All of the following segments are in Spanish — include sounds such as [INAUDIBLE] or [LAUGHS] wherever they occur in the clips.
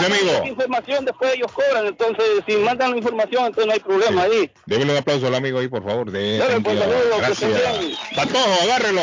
Gracias, amigo. información después ellos cobran, entonces si mandan la información entonces no hay problema ahí. Débele un aplauso al amigo ahí, por favor. De, Dale, pues, saludos, Gracias. Patojo, agárrelo.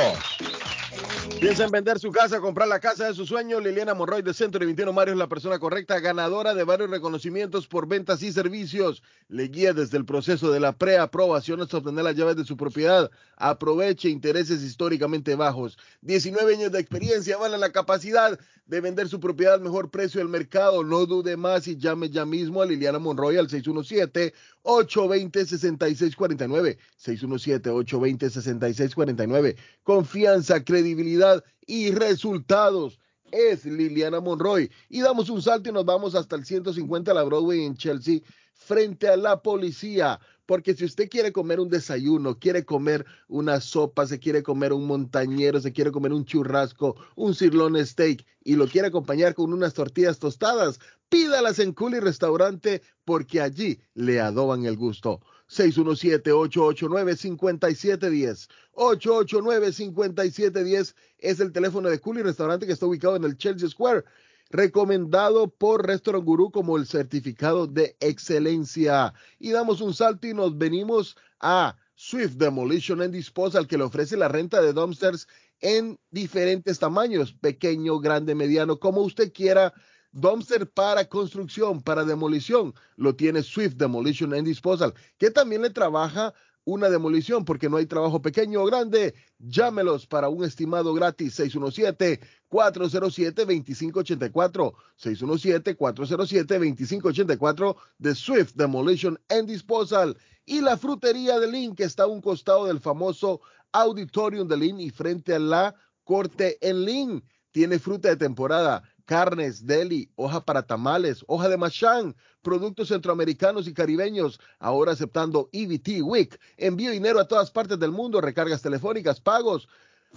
Piensa en vender su casa, comprar la casa de sus sueños. Liliana Morroy de Centro de 21 Mario es la persona correcta, ganadora de varios reconocimientos por ventas y servicios. Le guía desde el proceso de la preaprobación hasta obtener las llaves de su propiedad. Aproveche intereses históricamente bajos. 19 años de experiencia vale la capacidad de vender su propiedad al mejor precio del mercado. No dude más y llame ya mismo a Liliana Monroy al 617 820-6649. 617-820-6649. Confianza, credibilidad y resultados. Es Liliana Monroy. Y damos un salto y nos vamos hasta el 150 la Broadway en Chelsea frente a la policía. Porque si usted quiere comer un desayuno, quiere comer una sopa, se quiere comer un montañero, se quiere comer un churrasco, un sirloin steak y lo quiere acompañar con unas tortillas tostadas, pídalas en Culi Restaurante porque allí le adoban el gusto. 617-889-5710. 889-5710 es el teléfono de Culi Restaurante que está ubicado en el Chelsea Square. Recomendado por Restaurant Guru como el certificado de excelencia. Y damos un salto y nos venimos a Swift Demolition and Disposal que le ofrece la renta de dumpsters en diferentes tamaños, pequeño, grande, mediano, como usted quiera. Dumpster para construcción, para demolición, lo tiene Swift Demolition and Disposal, que también le trabaja una demolición porque no hay trabajo pequeño o grande. Llámelos para un estimado gratis 617-407-2584. 617-407-2584 de Swift Demolition and Disposal. Y la frutería de Lynn que está a un costado del famoso Auditorium de Lynn y frente a la Corte en Lynn. Tiene fruta de temporada, carnes, deli, hoja para tamales, hoja de machán, productos centroamericanos y caribeños, ahora aceptando EBT WIC, envío dinero a todas partes del mundo, recargas telefónicas, pagos,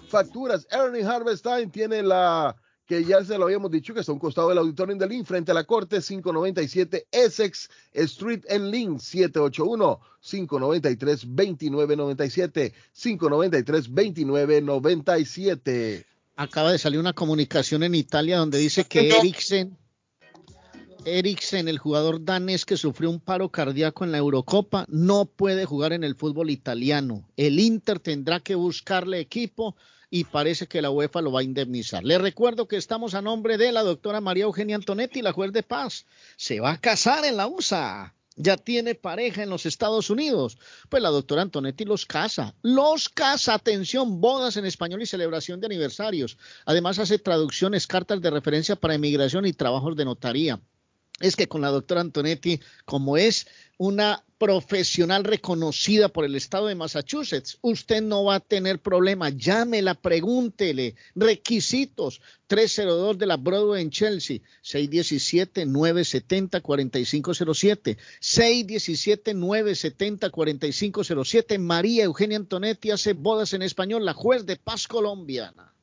facturas. Ernie Harvest Time tiene la que ya se lo habíamos dicho que está a un costado del auditorio de Lynn frente a la corte 597 Essex Street en Lynn 781 593 2997 593 2997 Acaba de salir una comunicación en Italia donde dice que Eriksen, Eriksen, el jugador danés que sufrió un paro cardíaco en la Eurocopa, no puede jugar en el fútbol italiano. El Inter tendrá que buscarle equipo y parece que la UEFA lo va a indemnizar. Le recuerdo que estamos a nombre de la doctora María Eugenia Antonetti, la juez de paz. Se va a casar en la USA. Ya tiene pareja en los Estados Unidos. Pues la doctora Antonetti los casa. Los casa. Atención, bodas en español y celebración de aniversarios. Además hace traducciones, cartas de referencia para inmigración y trabajos de notaría es que con la doctora Antonetti, como es una profesional reconocida por el estado de Massachusetts, usted no va a tener problema. Llámela, pregúntele. Requisitos 302 de la Broadway en Chelsea, 617-970-4507. 617-970-4507. María Eugenia Antonetti hace bodas en español, la juez de paz colombiana.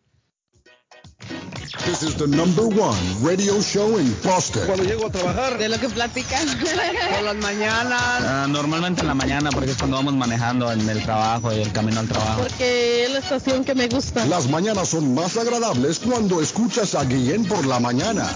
This is the number one radio show in Boston. Cuando llego a trabajar, De lo que platican. [LAUGHS] por las mañanas, Ah, normalmente en la mañana porque es cuando vamos manejando en el trabajo y el camino al trabajo. Porque es la estación que me gusta. Las mañanas son más agradables cuando escuchas a Guillén por la mañana.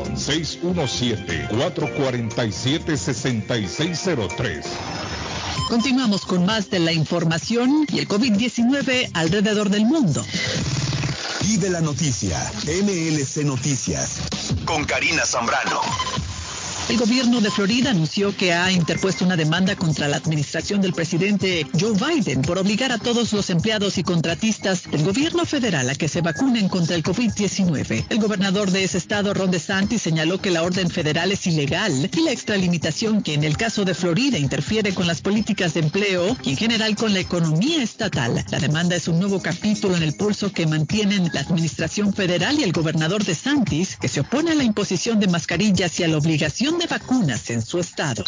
617-447-6603. Continuamos con más de la información y el COVID-19 alrededor del mundo. Vive la noticia. MLC Noticias. Con Karina Zambrano. El gobierno de Florida anunció que ha interpuesto una demanda contra la administración del presidente Joe Biden por obligar a todos los empleados y contratistas del gobierno federal a que se vacunen contra el COVID-19. El gobernador de ese estado, Ron DeSantis, señaló que la orden federal es ilegal y la extralimitación que en el caso de Florida interfiere con las políticas de empleo y en general con la economía estatal. La demanda es un nuevo capítulo en el pulso que mantienen la administración federal y el gobernador DeSantis, que se opone a la imposición de mascarillas y a la obligación de vacunas en su estado.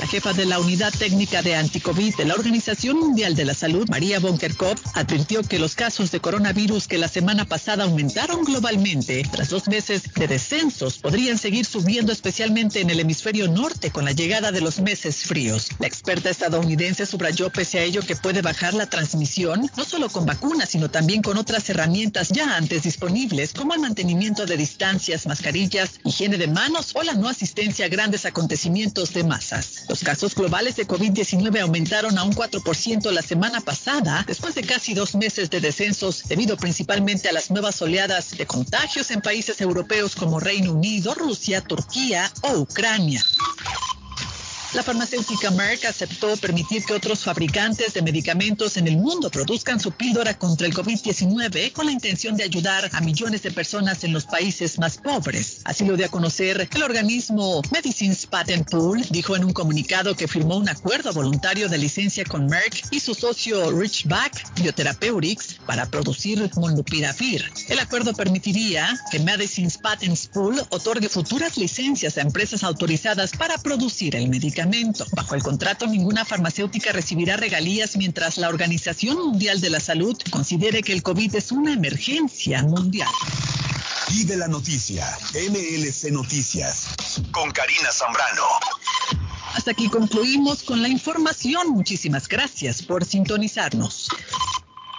La jefa de la Unidad Técnica de Anticovid de la Organización Mundial de la Salud, María Bonkerkopf, advirtió que los casos de coronavirus que la semana pasada aumentaron globalmente tras dos meses de descensos podrían seguir subiendo especialmente en el hemisferio norte con la llegada de los meses fríos. La experta estadounidense subrayó pese a ello que puede bajar la transmisión no solo con vacunas, sino también con otras herramientas ya antes disponibles como el mantenimiento de distancias, mascarillas, higiene de manos o la no asistencia a grandes acontecimientos de masas. Los casos globales de COVID-19 aumentaron a un 4% la semana pasada, después de casi dos meses de descensos, debido principalmente a las nuevas oleadas de contagios en países europeos como Reino Unido, Rusia, Turquía o Ucrania. La farmacéutica Merck aceptó permitir que otros fabricantes de medicamentos en el mundo produzcan su píldora contra el COVID-19 con la intención de ayudar a millones de personas en los países más pobres. Así lo dio a conocer el organismo Medicines Patent Pool, dijo en un comunicado que firmó un acuerdo voluntario de licencia con Merck y su socio Richback Biotherapeutics para producir molnupiravir. El acuerdo permitiría que Medicines Patent Pool otorgue futuras licencias a empresas autorizadas para producir el medicamento. Bajo el contrato, ninguna farmacéutica recibirá regalías mientras la Organización Mundial de la Salud considere que el COVID es una emergencia mundial. Vive la noticia. MLC Noticias. Con Karina Zambrano. Hasta aquí concluimos con la información. Muchísimas gracias por sintonizarnos.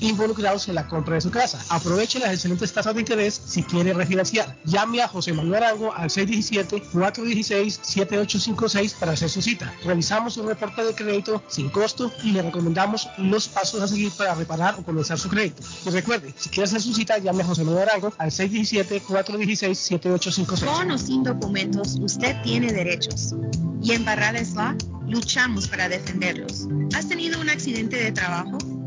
involucrados en la compra de su casa. Aproveche las excelentes tasas de interés si quiere refinanciar. Llame a José Manuel Arango al 617-416-7856 para hacer su cita. Realizamos un reporte de crédito sin costo y le recomendamos los pasos a seguir para reparar o comenzar su crédito. Y recuerde, si quiere hacer su cita, llame a José Manuel Arango al 617-416-7856. Con o sin documentos, usted tiene derechos. Y en Barrales Law luchamos para defenderlos. ¿Has tenido un accidente de trabajo?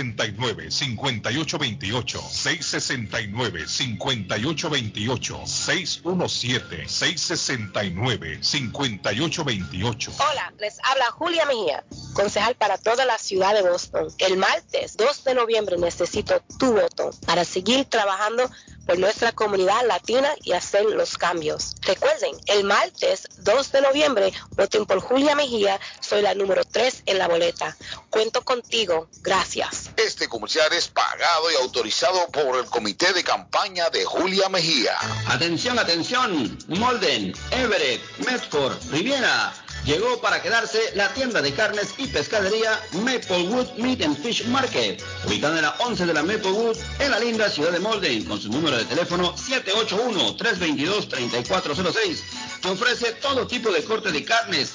669-5828, 669-5828, 617-669-5828. Hola, les habla Julia Mejía, concejal para toda la ciudad de Boston. El martes 2 de noviembre necesito tu voto para seguir trabajando por nuestra comunidad latina y hacer los cambios. Recuerden, el martes 2 de noviembre, voten por Julia Mejía, soy la número 3 en la boleta. Cuento contigo, gracias. Este comercial es pagado y autorizado por el comité de campaña de Julia Mejía. Atención, atención, Molden, Everett, Medford, Riviera. Llegó para quedarse la tienda de carnes y pescadería Maplewood Meat and Fish Market, ubicada en la 11 de la Maplewood, en la linda ciudad de Molden, con su número de teléfono 781-322-3406. Te ofrece todo tipo de corte de carnes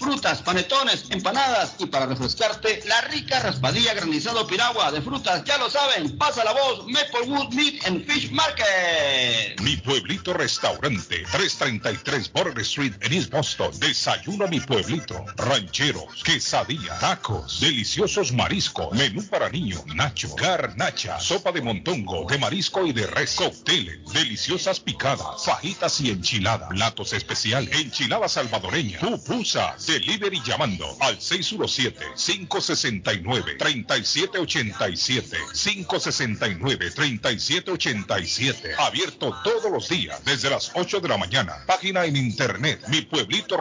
frutas, panetones, empanadas y para refrescarte, la rica raspadilla granizado piragua de frutas, ya lo saben, pasa la voz, Maplewood Meat and Fish Market. Mi pueblito restaurante, 333 Border Street en East Boston. Desayuno mi pueblito. Rancheros, quesadilla, tacos, deliciosos mariscos, menú para niños, nacho, garnacha, sopa de montongo, de marisco y de res, cócteles, deliciosas picadas, fajitas y enchiladas, platos especiales, enchilada salvadoreña, pupusas, delivery llamando al 617-569-3787, 569-3787, abierto todos los días desde las 8 de la mañana, página en internet, mi pueblito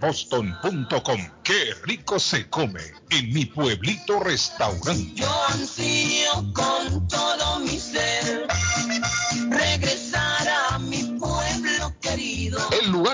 boston.com, qué rico se come en mi pueblito restaurante. Yo ansío con todo mi ser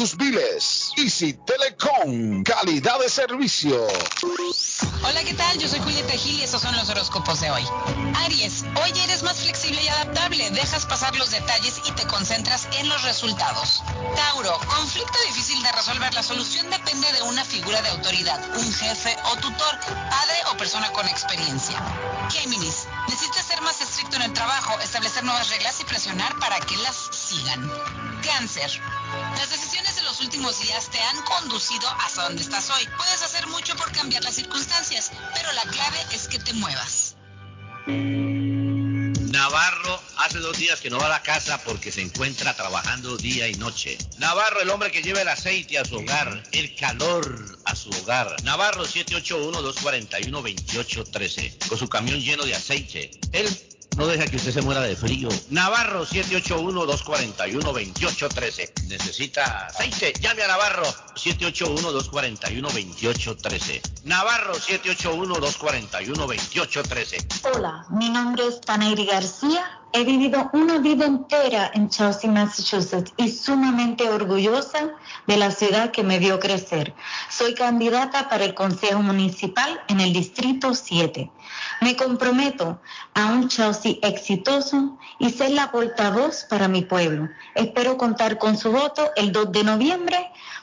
tus biles. Easy Telecom, calidad de servicio. Hola, ¿qué tal? Yo soy Julieta Gil y estos son los horóscopos de hoy. Aries, hoy eres más flexible y adaptable, dejas pasar los detalles y te concentras en los resultados. Tauro, conflicto difícil de resolver, la solución depende de una figura de autoridad, un jefe o tutor, padre o persona con experiencia. Géminis, necesitas ser más estricto en el trabajo, establecer nuevas reglas y presionar para que las sigan. Cáncer, las decisiones de los últimos días te han conducido hasta donde estás hoy. Puedes hacer mucho por cambiar las circunstancias, pero la clave es que te muevas. Navarro hace dos días que no va a la casa porque se encuentra trabajando día y noche. Navarro, el hombre que lleva el aceite a su hogar, el calor a su hogar. Navarro 781-241-2813, con su camión lleno de aceite. Él no deja que usted se muera de frío. Navarro 781-241-2813. Necesita aceite. Llame a Navarro 781-241-2813. Navarro 781-241-2813. Hola, mi nombre es Panairi García. He vivido una vida entera en Chelsea, Massachusetts y sumamente orgullosa de la ciudad que me vio crecer. Soy candidata para el Consejo Municipal en el Distrito 7. Me comprometo a un Chelsea exitoso y ser la portavoz para mi pueblo. Espero contar con su voto el 2 de noviembre.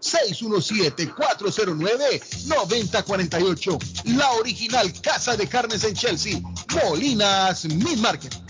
617-409-9048. La original Casa de Carnes en Chelsea. Molinas Meat Market.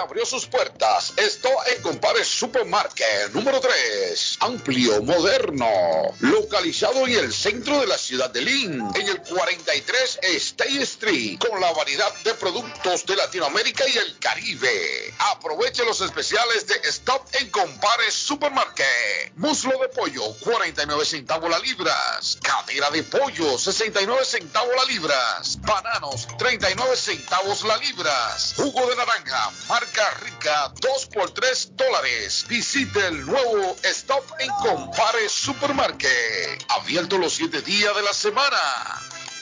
Abrió sus puertas. Esto en Compare Supermarket número 3. Amplio, moderno. Localizado en el centro de la ciudad de Lynn. En el 43 State Street. Con la variedad de productos de Latinoamérica y el Caribe. Aproveche los especiales de Stop en Compare Supermarket. Muslo de pollo, 49 centavos la libras. Cadera de pollo, 69 centavos la libras. Bananos, 39 centavos la libras. Jugo de naranja, marca rica, 2 por 3 dólares. Visite el nuevo Stop en Compare Supermarket. Abierto los 7 días de la semana.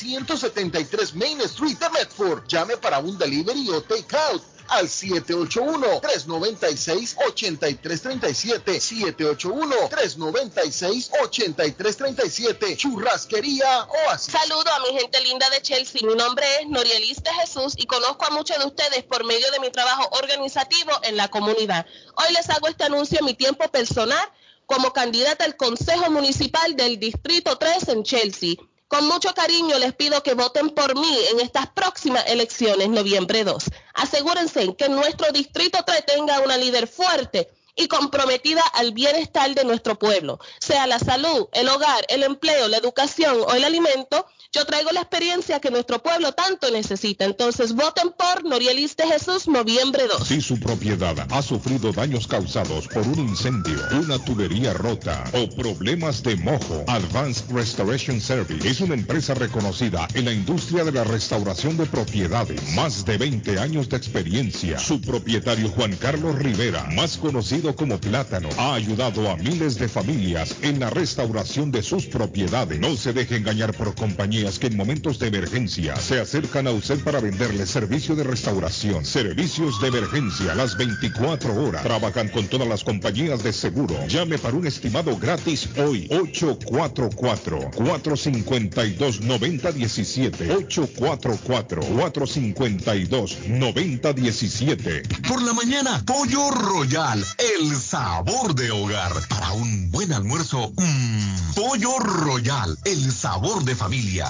373 Main Street de Medford. Llame para un delivery o take out al 781-396-8337. 781-396-8337. Churrasquería Oasis. Saludo a mi gente linda de Chelsea. Mi nombre es Norielis de Jesús y conozco a muchos de ustedes por medio de mi trabajo organizativo en la comunidad. Hoy les hago este anuncio en mi tiempo personal como candidata al Consejo Municipal del Distrito 3 en Chelsea. Con mucho cariño les pido que voten por mí en estas próximas elecciones, noviembre 2. Asegúrense que nuestro Distrito 3 tenga una líder fuerte y comprometida al bienestar de nuestro pueblo, sea la salud, el hogar, el empleo, la educación o el alimento. Yo traigo la experiencia que nuestro pueblo tanto necesita. Entonces voten por Norielis de Jesús, noviembre 2. Si su propiedad ha sufrido daños causados por un incendio, una tubería rota o problemas de mojo, Advanced Restoration Service es una empresa reconocida en la industria de la restauración de propiedades. Más de 20 años de experiencia. Su propietario Juan Carlos Rivera, más conocido como Plátano, ha ayudado a miles de familias en la restauración de sus propiedades. No se deje engañar por compañías que en momentos de emergencia se acercan a usted para venderle servicio de restauración, servicios de emergencia las 24 horas. Trabajan con todas las compañías de seguro. Llame para un estimado gratis hoy. 844-452-9017. 844-452-9017. Por la mañana, Pollo Royal, el sabor de hogar. Para un buen almuerzo, mmm, Pollo Royal, el sabor de familia.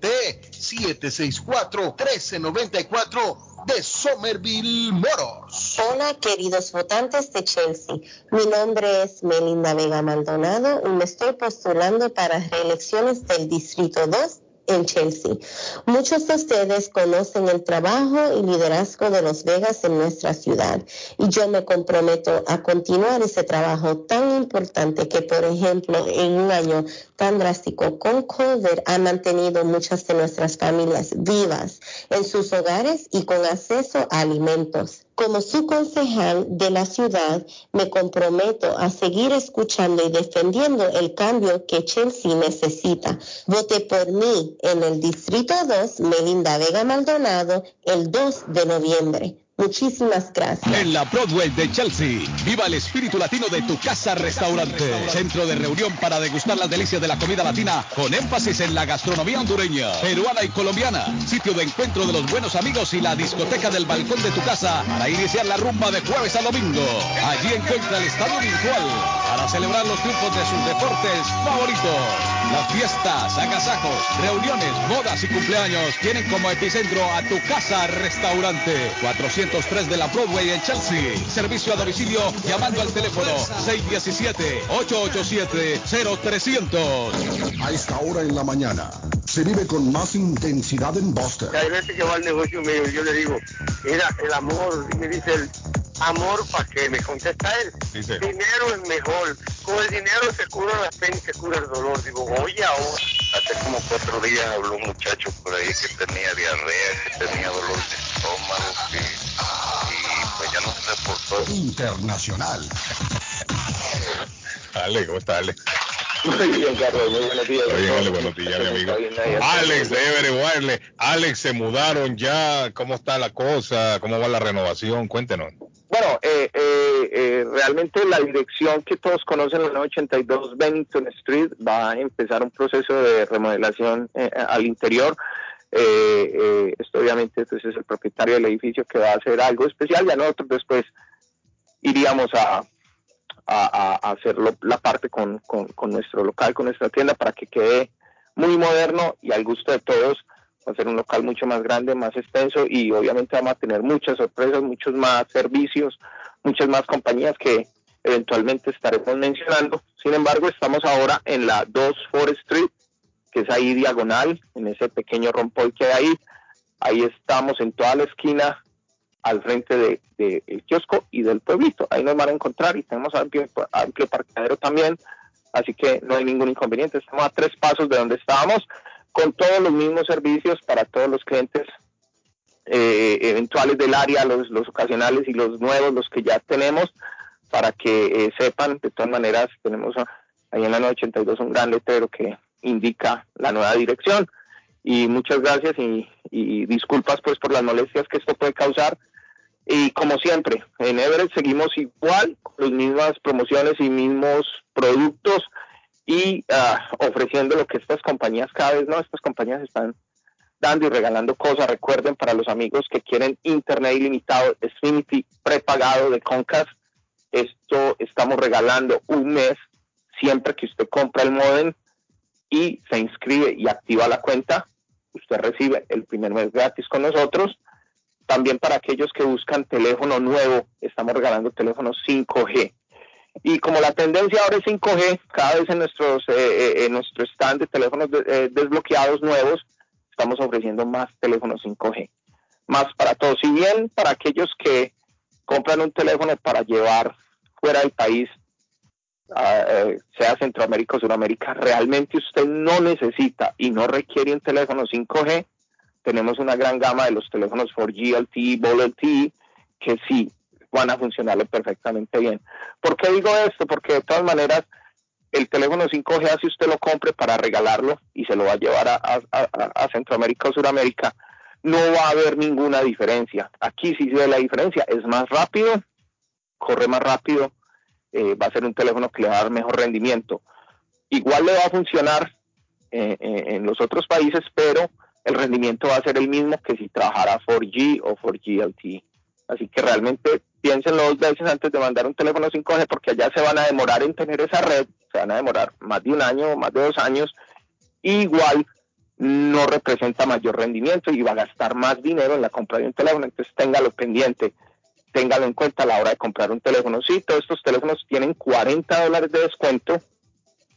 617-764-1394 de Somerville Motors. Hola queridos votantes de Chelsea, mi nombre es Melinda Vega Maldonado y me estoy postulando para reelecciones del Distrito 2 en Chelsea. Muchos de ustedes conocen el trabajo y liderazgo de los Vegas en nuestra ciudad y yo me comprometo a continuar ese trabajo tan importante que, por ejemplo, en un año tan drástico con COVID ha mantenido muchas de nuestras familias vivas en sus hogares y con acceso a alimentos. Como su concejal de la ciudad, me comprometo a seguir escuchando y defendiendo el cambio que Chelsea necesita. Vote por mí en el Distrito 2, Melinda Vega Maldonado, el 2 de noviembre. Muchísimas gracias. En la Broadway de Chelsea, viva el espíritu latino de tu casa restaurante. Centro de reunión para degustar las delicias de la comida latina con énfasis en la gastronomía hondureña, peruana y colombiana. Sitio de encuentro de los buenos amigos y la discoteca del balcón de tu casa para iniciar la rumba de jueves a domingo. Allí encuentra el estadio virtual para celebrar los triunfos de sus deportes favoritos. Las fiestas, agasajos, reuniones, bodas y cumpleaños tienen como epicentro a tu casa restaurante. 403 de la Broadway en Chelsea. Servicio a domicilio llamando al teléfono 617-887-0300. A esta hora en la mañana se vive con más intensidad en Boston. Hay veces que va al negocio mío y yo le digo, mira, el amor, y me dice él, amor, ¿para qué? Me contesta él, Dice. dinero es mejor, con el dinero se cura la pena y se cura el dolor. Digo, oye ahora. Hace como cuatro días habló un muchacho por ahí que tenía diarrea, que tenía dolor de estómago, que, y pues ya no se reportó. Internacional. Ale, ¿cómo está Ale? Muy bien, Carlos, muy buenos días. Muy bien, Ale, buenos días, mi amigo. Alex de Everett. Alex, se mudaron ya. ¿Cómo está la cosa? ¿Cómo va la renovación? Cuéntenos. Bueno, eh, eh, eh, realmente la dirección que todos conocen, la 82 Bennington Street, va a empezar un proceso de remodelación eh, al interior. Eh, eh, esto obviamente pues, es el propietario del edificio que va a hacer algo especial. Ya nosotros después iríamos a, a, hacer la parte con nuestro local, con nuestra tienda, para que quede muy moderno y al gusto de todos. Va a ser un local mucho más grande, más extenso y obviamente vamos a tener muchas sorpresas, muchos más servicios, muchas más compañías que eventualmente estaremos mencionando. Sin embargo, estamos ahora en la 2 Forest Street, que es ahí diagonal, en ese pequeño rompoy que hay ahí. Ahí estamos en toda la esquina al frente del de, kiosco y del pueblito. Ahí nos van a encontrar y tenemos amplio, amplio parqueadero también, así que no hay ningún inconveniente. Estamos a tres pasos de donde estábamos, con todos los mismos servicios para todos los clientes eh, eventuales del área, los, los ocasionales y los nuevos, los que ya tenemos. para que eh, sepan, de todas maneras, tenemos ahí en la 982 un gran letrero que indica la nueva dirección. Y muchas gracias y, y disculpas pues por las molestias que esto puede causar. Y como siempre, en Everett seguimos igual, con las mismas promociones y mismos productos y ah, ofreciendo lo que estas compañías cada vez, ¿no? Estas compañías están dando y regalando cosas. Recuerden para los amigos que quieren internet ilimitado, Xfinity prepagado de Comcast, esto estamos regalando un mes siempre que usted compra el modem y se inscribe y activa la cuenta, usted recibe el primer mes gratis con nosotros. También para aquellos que buscan teléfono nuevo, estamos regalando teléfonos 5G. Y como la tendencia ahora es 5G, cada vez en nuestros eh, eh, nuestro stand de teléfonos eh, desbloqueados nuevos, estamos ofreciendo más teléfonos 5G. Más para todos. Si bien para aquellos que compran un teléfono para llevar fuera del país, eh, sea Centroamérica o Sudamérica, realmente usted no necesita y no requiere un teléfono 5G, tenemos una gran gama de los teléfonos 4G LTE, Vol LTE, que sí van a funcionarle perfectamente bien. ¿Por qué digo esto? Porque de todas maneras, el teléfono 5G, así usted lo compre para regalarlo y se lo va a llevar a Centroamérica o Sudamérica, no va a haber ninguna diferencia. Aquí sí se ve la diferencia, es más rápido, corre más rápido, eh, va a ser un teléfono que le va a dar mejor rendimiento. Igual le va a funcionar eh, eh, en los otros países, pero el rendimiento va a ser el mismo que si trabajara 4G o 4G LTE. Así que realmente piénsenlo dos veces antes de mandar un teléfono 5G porque allá se van a demorar en tener esa red, se van a demorar más de un año, más de dos años. Igual no representa mayor rendimiento y va a gastar más dinero en la compra de un teléfono, entonces téngalo pendiente, téngalo en cuenta a la hora de comprar un teléfono. Sí, todos estos teléfonos tienen 40 dólares de descuento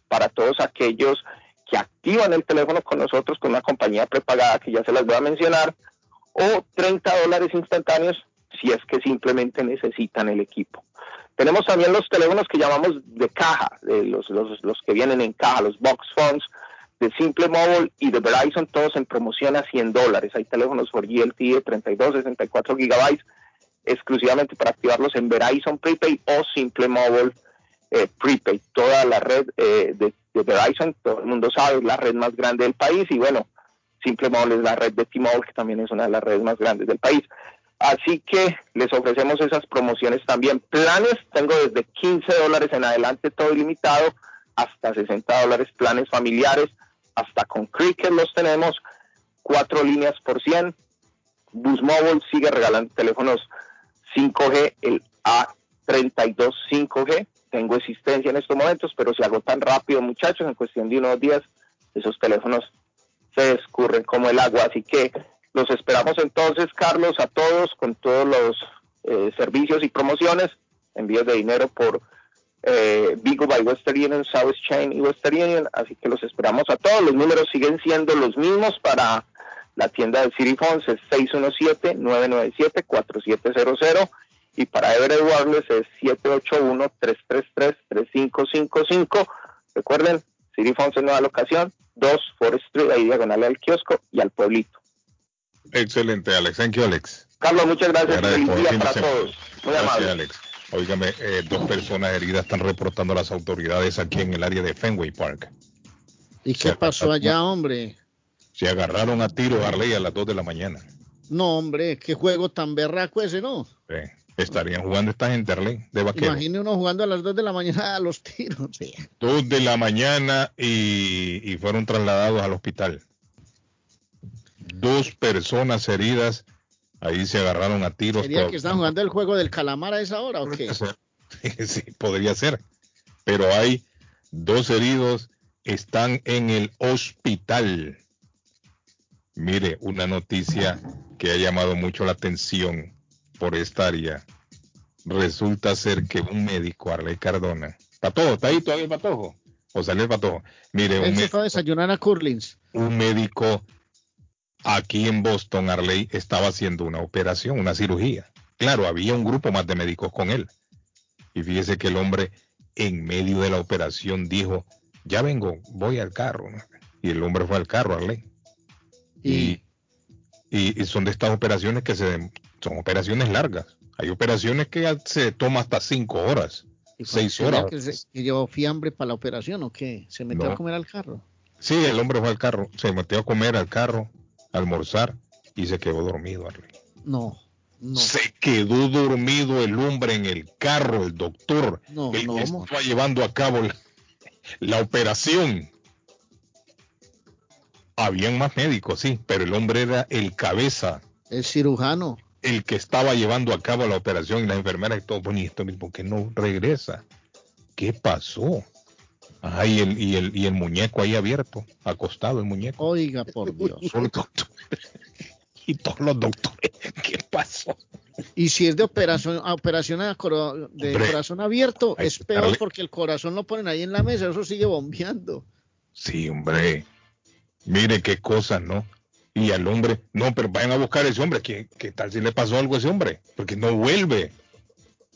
para todos aquellos que activan el teléfono con nosotros con una compañía prepagada que ya se las voy a mencionar o 30 dólares instantáneos si es que simplemente necesitan el equipo. Tenemos también los teléfonos que llamamos de caja, de los, los, los que vienen en caja, los box phones de Simple Mobile y de Verizon, todos en promoción a 100 dólares. Hay teléfonos por GLTE de 32, 64 gigabytes exclusivamente para activarlos en Verizon Prepaid o Simple Mobile eh, Prepaid. Toda la red eh, de, de Verizon, todo el mundo sabe, es la red más grande del país y bueno, Simple Mobile es la red de T-Mobile, que también es una de las redes más grandes del país. Así que les ofrecemos esas promociones también. Planes, tengo desde 15 dólares en adelante, todo ilimitado, hasta 60 dólares, planes familiares, hasta con Cricket los tenemos, cuatro líneas por 100. Bus Mobile sigue regalando teléfonos 5G, el A32 5G. Tengo existencia en estos momentos, pero se agotan rápido, muchachos, en cuestión de unos días, esos teléfonos se escurren como el agua. Así que los esperamos entonces, Carlos, a todos con todos los eh, servicios y promociones, envíos de dinero por eh, Vigo by Western Union, South Chain y Western Union. Así que los esperamos a todos. Los números siguen siendo los mismos para la tienda de City Phones, es 617-997-4700 y para Everett Wireless es 781-333-3555. Recuerden, City Phones nueva locación, 2 Forest Street, ahí diagonal al kiosco y al pueblito. Excelente, Alex. Thank you, Alex. Carlos, muchas gracias. Agradezco. día para todos. Muy Gracias, amable. Alex. Óigame, eh, dos personas heridas están reportando a las autoridades aquí en el área de Fenway Park. ¿Y qué pasó allá, hombre? Se agarraron a tiro Arley a las 2 de la mañana. No, hombre, qué juego tan berraco ese, ¿no? Sí. Estarían jugando esta gente, Arley, de vaquero. Imagine uno jugando a las 2 de la mañana a los [LAUGHS] tiros. sí. 2 de la mañana y, y fueron trasladados al hospital. Dos personas heridas, ahí se agarraron a tiros. ¿Sería que están jugando el juego del calamar a esa hora o qué? [LAUGHS] sí, podría ser. Pero hay dos heridos, están en el hospital. Mire, una noticia que ha llamado mucho la atención por esta área. Resulta ser que un médico, Arley Cardona, Patojo, ¿está ahí todavía el Patojo? O salió el Patojo. Mire, un, Él se mé- fue a desayunar a Curlins. un médico aquí en Boston, Arley, estaba haciendo una operación, una cirugía. Claro, había un grupo más de médicos con él. Y fíjese que el hombre en medio de la operación dijo, ya vengo, voy al carro. Y el hombre fue al carro, Arley. Y, y, y son de estas operaciones que se son operaciones largas. Hay operaciones que se toma hasta cinco horas, seis ¿Será horas. Que, se- que llevó fiambre para la operación o qué? ¿Se metió No. a comer al carro? Sí, el hombre fue al carro, se metió a comer al carro, almorzar y se quedó dormido. Arley. No, no. Se quedó dormido el hombre en el carro, el doctor, No, el no, que estaba llevando a cabo la, la operación. Habían más médicos, sí, pero el hombre era el cabeza, El cirujano. el que estaba llevando a cabo la operación y la enfermera y todo. Bueno, ¿y esto por qué no regresa? ¿Qué pasó? Ah, y el, y el, y el muñeco ahí abierto, acostado el muñeco. Oiga, por Dios. [LAUGHS] Solo el doctor. Y todos los doctores, ¿qué pasó? Y si es de operación, operación a coro- de Hombre, corazón abierto, es que peor darle- porque el corazón lo ponen ahí en la mesa, eso sigue bombeando. Sí, hombre. Mire qué cosas, ¿no? Y al hombre, no, pero vayan a buscar a ese hombre. ¿Qué, qué tal si le pasó algo a ese hombre? Porque no vuelve.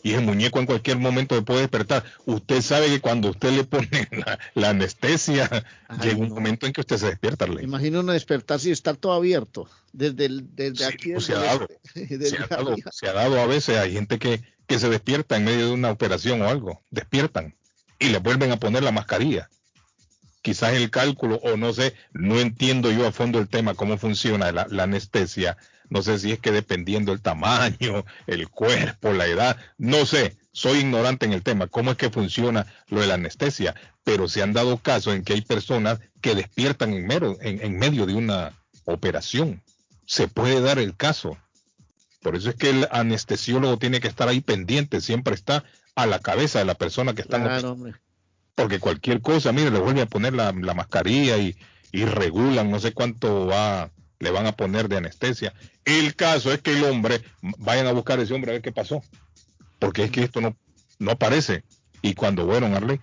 Y el muñeco en cualquier momento se puede despertar. Usted sabe que cuando usted le pone [LAUGHS] la, la anestesia, llega un momento en que usted se despierta. Arley. Imagina uno despertarse y estar todo abierto. Desde, el, desde aquí. pues se ha dado. [LAUGHS] desde Se ha, [LAUGHS] dado, arriba. se ha dado a veces, hay gente que, que se despierta en medio de una operación o algo, despiertan y le vuelven a poner la mascarilla. Quizás el cálculo, o no sé, no entiendo yo a fondo el tema, cómo funciona la, la anestesia. No sé si es que dependiendo el tamaño, [LAUGHS] el cuerpo, la edad, no sé, soy ignorante en el tema, cómo es que funciona lo de la anestesia, pero se han dado casos en que hay personas que despiertan en, mero, en, en medio de una operación. Se puede dar el caso. Por eso es que el anestesiólogo tiene que estar ahí pendiente, siempre está a la cabeza de la persona que está en Claro, hombre. porque cualquier cosa, mire, le vuelven a poner la, la mascarilla y, y regulan, no sé cuánto va, le van a poner de anestesia. El caso es que el hombre, vayan a buscar a ese hombre a ver qué pasó, porque es que esto no, no aparece. Y cuando fueron, Arley,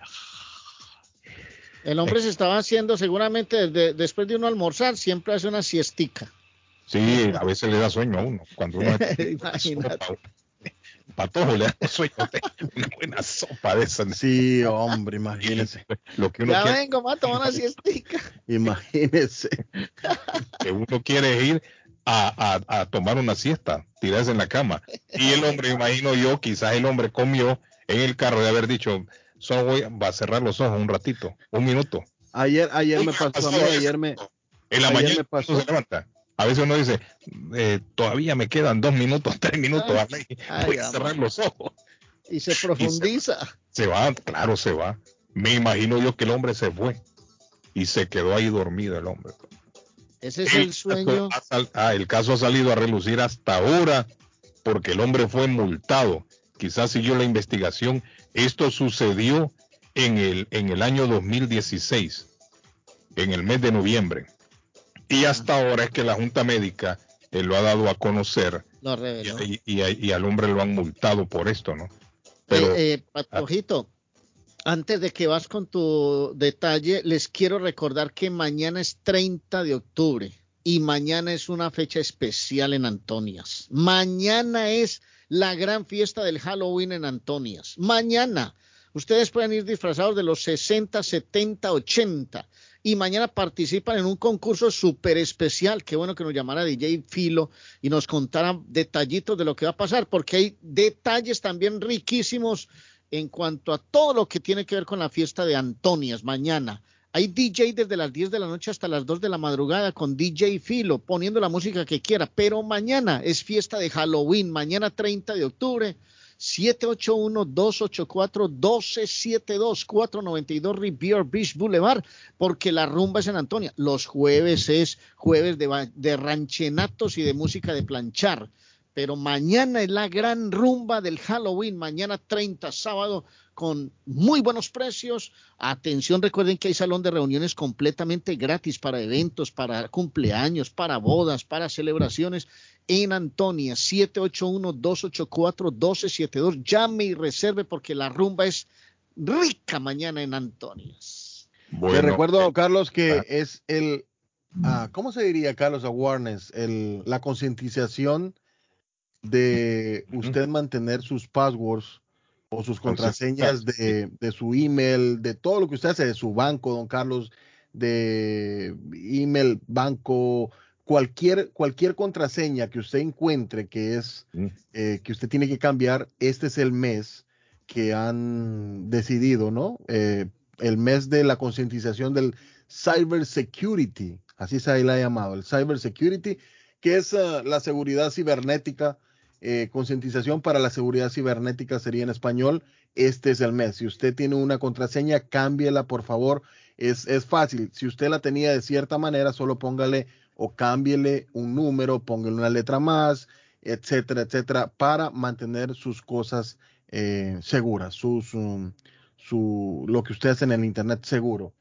El hombre se estaba haciendo seguramente desde- después de uno almorzar, siempre hace una siestica. sí, a veces le da sueño a uno, cuando uno [LAUGHS] Imagínate. Patojo le da sueño, [LAUGHS] una buena sopa de esa. Sí, hombre, imagínese. [LAUGHS] Lo que uno Ya quiere, vengo, a tomar una [LAUGHS] siestica. Imagínese. que uno quiere ir a, a- a tomar una siesta, tirarse en la cama. Y el hombre, imagino yo, quizás el hombre comió en el carro de haber dicho, solo voy va a cerrar los ojos un ratito, un minuto. Ayer, ayer me pasó a mí, ayer me, En la Ayer mañana me pasó. uno se levanta. A veces uno dice, eh, todavía me quedan dos minutos, [LAUGHS] tres minutos, Ay, ay, voy a cerrar los ojos. [LAUGHS] Y se profundiza. Se va, claro, se va. Me imagino yo que el hombre se fue y se quedó ahí dormido el hombre. Ese es el sueño. caso ha sal- ah, el caso ha salido a relucir hasta ahora porque el hombre fue multado. Quizás siguió la investigación. Esto sucedió en el, en el año 2016, en el mes de noviembre. Y hasta ahora es que la Junta Médica eh, lo ha dado a conocer Lo y, reveló. y- y- y al hombre lo han multado por esto, ¿no? Pero Eh, eh, Patojito, antes de que vas con tu detalle, les quiero recordar que mañana es 30 de octubre y mañana es una fecha especial en Antonias. Mañana es la gran fiesta del Halloween en Antonias. Mañana. Ustedes pueden ir disfrazados de los 60, 70, 80 y mañana participan en un concurso súper especial. Qué bueno que nos llamara DJ Filo y nos contara detallitos de lo que va a pasar, porque hay detalles también riquísimos en cuanto a todo lo que tiene que ver con la fiesta de Antonias mañana. Hay DJ desde las 10 de la noche hasta las 2 de la madrugada con DJ Filo poniendo la música que quiera, pero mañana es fiesta de Halloween, mañana 30 de octubre. 781-284-1272, 492 Rivier Beach Boulevard, porque la rumba es en Antonia. Los jueves es jueves de ranchenatos y de música de planchar. Pero mañana es la gran rumba del Halloween, mañana 30, sábado, con muy buenos precios. Atención, recuerden que hay salón de reuniones completamente gratis para eventos, para cumpleaños, para bodas, para celebraciones en Antonia, 781-284-1272. Llame y reserve porque la rumba es rica mañana en Antonia. Te recuerdo, Carlos, que es el, ah, ¿cómo se diría, Carlos, awareness? El, la concientización de usted mantener sus passwords o sus contraseñas de, de su email, de todo lo que usted hace, de su banco, don Carlos, de email, banco, cualquier, cualquier contraseña que usted encuentre que es Mm. eh, que usted tiene que cambiar, este es el mes que han decidido, ¿no? Eh, el mes de la concientización del cyber security, así se le ha llamado, el cyber security, que es ah, la seguridad cibernética, eh, concientización para la seguridad cibernética sería en español. Este es el mes. Si usted tiene una contraseña, cámbiela, por favor. Es, es fácil. Si usted la tenía de cierta manera, solo póngale o cámbiele un número, póngale una letra más, etcétera, etcétera, para mantener sus cosas eh, seguras, um, su, lo que usted hace en el Internet seguro.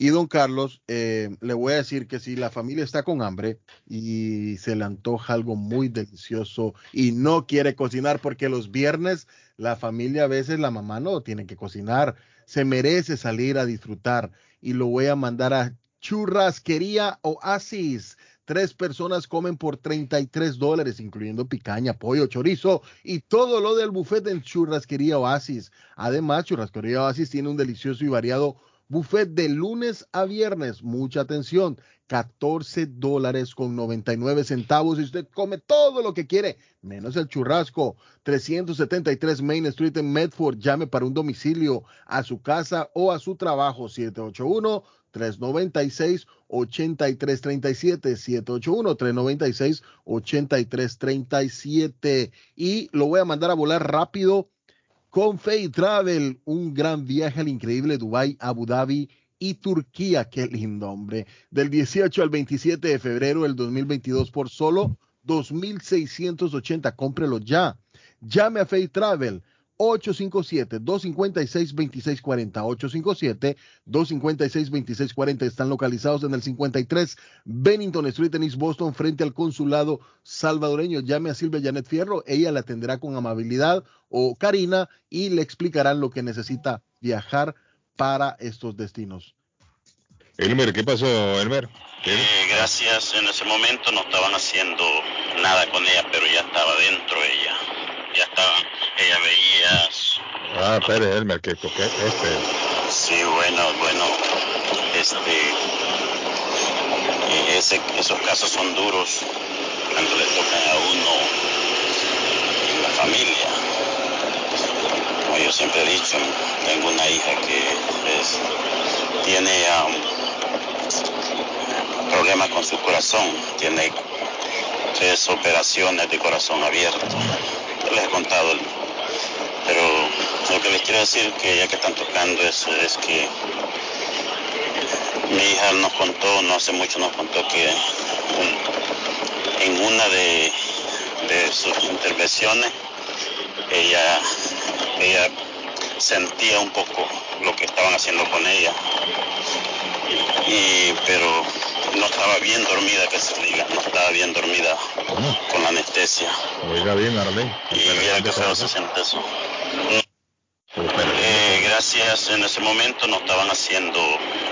Y don Carlos, eh, le voy a decir que si la familia está con hambre y se le antoja algo muy delicioso y no quiere cocinar, porque los viernes la familia a veces la mamá no tiene que cocinar, se merece salir a disfrutar y lo voy a mandar a Churrasquería Oasis. Tres personas comen por 33 dólares, incluyendo picaña, pollo, chorizo y todo lo del buffet en Churrasquería Oasis. Además, Churrasquería Oasis tiene un delicioso y variado buffet de lunes a viernes. Mucha atención, 14 dólares con 99 centavos y usted come todo lo que quiere, menos el churrasco. 373 Main Street en Medford. Llame para un domicilio a su casa o a su trabajo. 781 396 8337 781 396 8337 y lo voy a mandar a volar rápido con Fay Travel, un gran viaje al increíble Dubai, Abu Dhabi y Turquía. Qué lindo, hombre. Del 18 al 27 de febrero del 2022 por solo 2.680. Cómprelo ya. Llame a Fay Travel 857-256-2640. 857-256-2640 están localizados en el 53 Bennington Street en East Boston frente al consulado salvadoreño. Llame a Silvia Janet Fierro, ella la atenderá con amabilidad o Karina y le explicarán lo que necesita viajar para estos destinos. Elmer, ¿qué pasó, Elmer? Eh, gracias, en ese momento no estaban haciendo nada con ella, pero ya estaba dentro ella. Ya estaba, ella veía... Ah, espere, Elmer, que toqué este. Sí, bueno, bueno, este... eh, ese- esos casos son duros cuando le tocan a uno en la familia. Como yo siempre he dicho, tengo una hija que es- tiene am, problemas con su corazón, tiene tres operaciones de corazón abierto. Les he contado, el- lo que les quiero decir que ya que están tocando eso es que mi hija nos contó, no hace mucho nos contó que en una de, de sus intervenciones ella, ella sentía un poco lo que estaban haciendo con ella, y, pero no estaba bien dormida, que se diga, no estaba bien dormida con la anestesia. Oiga bien, Arley. Y vieran que feo se siente eso. Gracias, en ese momento no estaban haciendo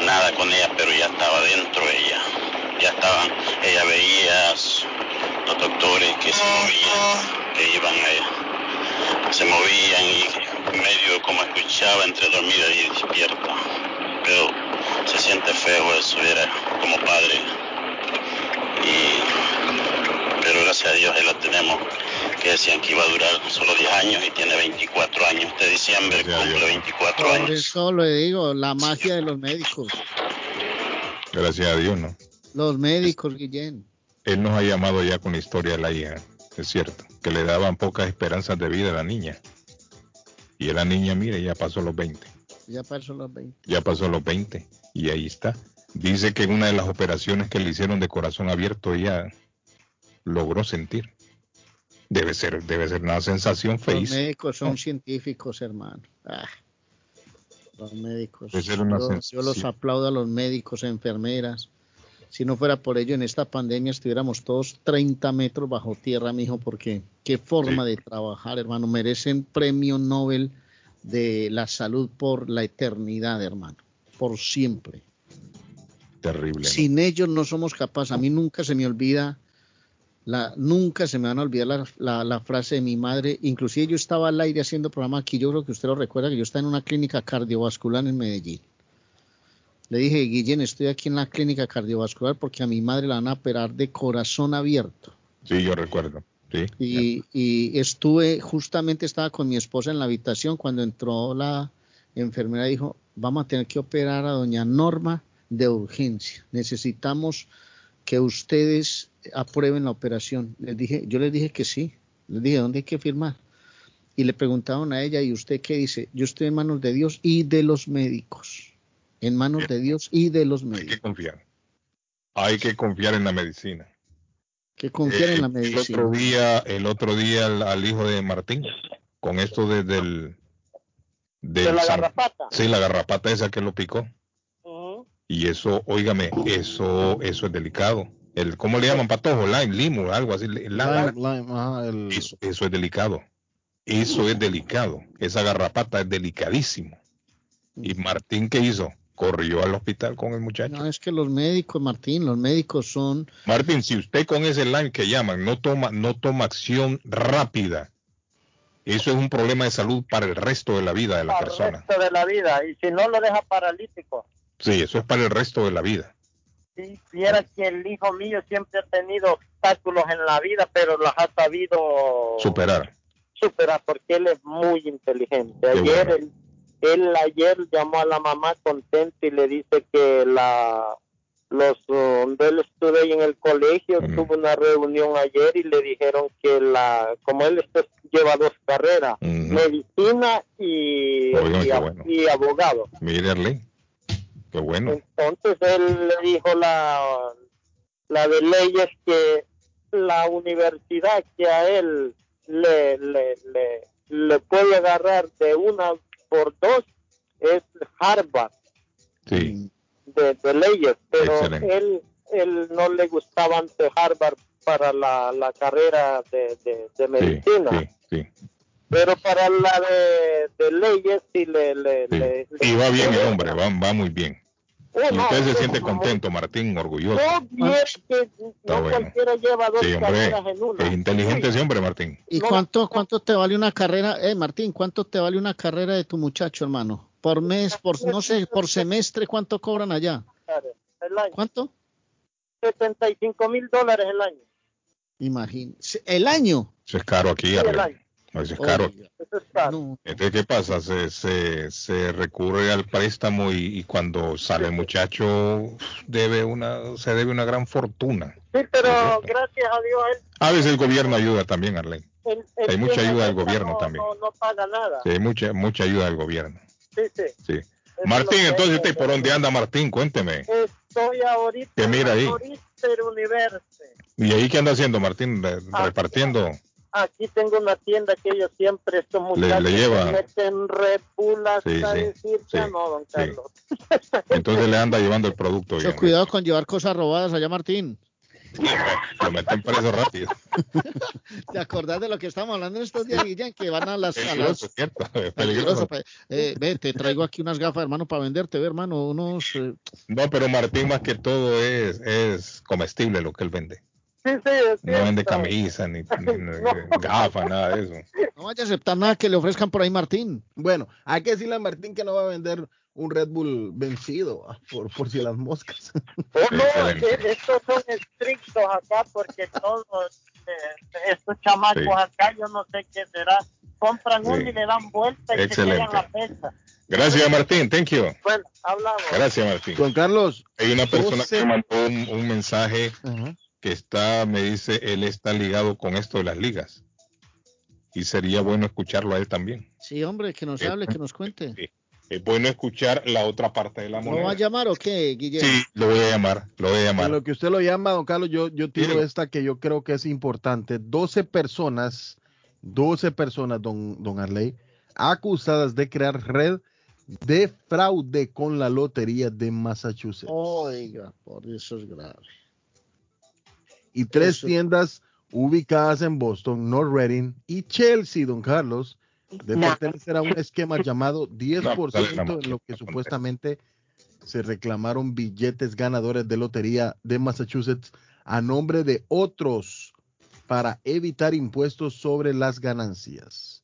nada con ella, pero ya estaba dentro ella. Ya estaban, ella veía los doctores que se movían, que iban a ella. Se movían y medio como escuchaba entre dormida y despierta. Pero se siente feo eso, era como padre. Y, pero gracias a Dios ahí la tenemos, que decían que iba a durar solo 10 años y tiene 24 años. Este diciembre cumple 24 Por años. eso le digo, la magia de los médicos. Gracias a Dios, ¿no? Los médicos, Guillén. Él nos ha llamado ya con la historia de la hija, es cierto, que le daban pocas esperanzas de vida a la niña. Y la niña, mire, ya pasó los 20, Ya pasó los 20. ya pasó los 20 y ahí está. Dice que en una de las operaciones que le hicieron de corazón abierto ella logró sentir. Debe ser, debe ser una sensación Los feísima. médicos son científicos, hermano. Ah, los médicos. Debe ser una Yo, yo los aplaudo a los médicos, enfermeras. Si no fuera por ello, en esta pandemia estuviéramos todos 30 metros bajo tierra, mijo, porque qué forma de trabajar, hermano. Merecen premio Nobel de la salud por la eternidad, hermano. Por siempre. Terrible. ¿no? Sin ellos no somos capaces. A mí nunca se me olvida, la, nunca se me van a olvidar la, la- la frase de mi madre. Inclusive yo estaba al aire haciendo programa aquí, yo creo que usted lo recuerda, que yo estaba en una clínica cardiovascular en Medellín. Le dije, Guillén, estoy aquí en la clínica cardiovascular porque a mi madre la van a operar de corazón abierto. Sí, yo recuerdo. Sí. Y, y estuve, justamente estaba con mi esposa en la habitación cuando entró la enfermera y dijo, vamos a tener que operar a doña Norma de urgencia. Necesitamos que ustedes aprueben la operación. Les dije, yo les dije que sí. Les dije, ¿dónde hay que firmar? Y le preguntaron a ella, ¿y usted qué dice? Yo estoy en manos de Dios y de los médicos. En manos de Dios y de los médicos. Hay que confiar. Hay que confiar en la medicina. Que confiar en la El medicina. otro día, el otro día al, al hijo de Martín, con esto de, del, del De la san- garrapata. Sí, la garrapata esa que lo picó. Y eso, óigame, eso, eso es delicado. El, ¿Cómo le llaman patojo? Lime, limo, algo así. Lime, Lime, lime, ajá, el- Eso, eso es delicado. Eso es delicado. Esa garrapata es delicadísimo. ¿Y Martín qué hizo? Corrió al hospital con el muchacho. No, es que los médicos, Martín, los médicos son... Martín, si usted con ese Lyme que llaman no toma, no toma acción rápida, eso es un problema de salud para el resto de la vida de la Para el persona. resto de la vida. Y si no lo deja paralítico. Sí, eso es para el resto de la vida. Si viera que el hijo mío siempre ha tenido obstáculos en la vida, pero los ha sabido Superar. superar porque él es muy inteligente. Ayer bueno. él, él ayer llamó a la mamá contento y le dice que la los uh, donde él estuvo ahí en el colegio tuvo una reunión ayer y le dijeron que la como él está- lleva dos carreras medicina y, y, bueno. abogado Mire, Arlene. Qué bueno. entonces él le dijo la, la de leyes que la universidad que a él le, le, le, le puede agarrar de una por dos es Harvard Sí. de, de leyes, pero Excelente. él, él no le gustaba ante Harvard para la, la carrera de, de, de medicina. Sí, sí. Pero para la de, de leyes sí le... le, le- Y va bien el hombre, va, va muy bien. Oh, Y no, usted se siente contento, Martín, orgulloso. No, que no bueno. cualquiera lleva dos Sí, hombre. carreras en una. Es inteligente ese hombre, Martín. ¿Y cuánto, cuánto te vale una carrera? Eh, Martín, ¿cuánto te vale una carrera de tu muchacho, hermano? Por mes, por, no sé, por semestre, ¿cuánto cobran allá? El año. ¿Cuánto? 75 mil dólares el año. Imagínese. ¿El año? Eso es caro aquí, Sí, el año. Eso es caro. Entonces, ¿qué pasa? Se, se, se recurre al préstamo y, y cuando sale el muchacho debe una, se debe una gran fortuna. Sí, pero gracias a Dios él, A veces el gobierno ayuda también, él Hay mucha ayuda del gobierno no, también. No, no paga nada. Sí, hay mucha, mucha ayuda del gobierno. Sí, sí. Sí. Martín, entonces, ¿usted por dónde anda, Martín? Cuénteme. Estoy ahorita Que mira ahí. Universe. ¿Y ahí qué anda haciendo, Martín? Re- Ah, Repartiendo. Aquí tengo una tienda que ellos siempre, estos Le- le muchachos, lleva- se meten Red Bull hasta Sí, sí, decir sí, no, don sí. Carlos. [LAUGHS] Entonces le anda llevando el producto. Mucho cuidado con llevar cosas robadas allá, Martín. [LAUGHS] Lo meten preso rápido. [LAUGHS] ¿Te acordás de lo que estamos hablando en estos días, Guillén? Que van a las... A Peligroso, las ¿cierto? Es peligroso, peligroso. pe- eh, ve, te traigo aquí unas gafas, hermano, para venderte, ve, hermano, unos... eh, No, pero Martín más que todo es, es comestible lo que él vende. Sí, sí, es No vende camisa, ni, [LAUGHS] ni- ni gafas, nada de eso. no vaya a aceptar nada que le ofrezcan por ahí, Martín. Bueno, hay que decirle a Martín que no va a vender un Red Bull vencido ah, por, por si las moscas. Oh, no, estos son estrictos acá porque todos eh, estos chamacos Sí. acá, yo no sé qué será, compran Sí. uno y le dan vuelta y se Excelente. quedan la pesa. Gracias, Martín. Thank you. Bueno, hablamos. Gracias, Martín. Don Carlos. Hay una persona doce- que mandó un, un mensaje Ajá. Que está, me dice, él está ligado con esto de las ligas. Y sería bueno escucharlo a él también. Sí, hombre, que nos hable, que nos cuente. Es bueno escuchar la otra parte de la ¿No moneda. va a llamar o qué, Guillén? Sí, lo voy a llamar, lo voy a En llamar. lo que usted lo llama, don Carlos, yo, yo tiro esta que yo creo que es importante. 12 personas, 12 personas, don, don Arley, acusadas de crear red de fraude con la lotería de Massachusetts. Oiga, por eso es grave. Y tres eso- tiendas ubicadas en Boston, North Reading y Chelsea, don Carlos, de No. pertenecer a un esquema llamado 10% dale la en lo que supuestamente se reclamaron billetes ganadores de lotería de Massachusetts a nombre de otros para evitar impuestos sobre las ganancias.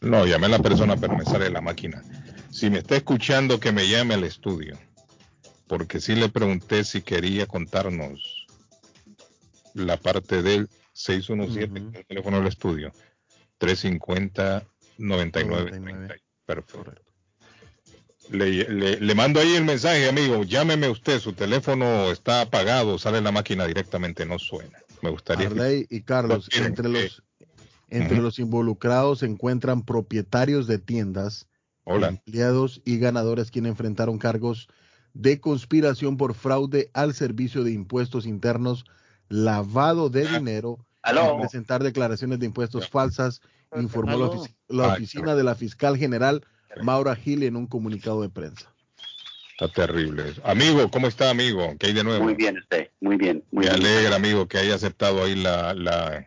No, llame a la persona, pero me sale la máquina. Si me está escuchando, que me llame al estudio. porque sí le pregunté si quería contarnos la parte del 617, el teléfono del estudio, 350 99 Perfecto. Le, le, le, mando ahí el mensaje, amigo. Llámeme usted, su teléfono está apagado, sale la máquina directamente, no suena. Me gustaría. Arley y Carlos, entre los entre los involucrados se encuentran propietarios de tiendas, empleados y ganadores quienes enfrentaron cargos de conspiración por fraude al servicio de impuestos internos, lavado de dinero y presentar declaraciones de impuestos falsas, informó la, la, oficina de la fiscal general Maura Gil en un comunicado de prensa. Está terrible. Amigo, ¿cómo está, amigo? ¿Qué hay de nuevo? Muy bien, usted. Muy bien. Me alegra, amigo, que haya aceptado ahí la, la,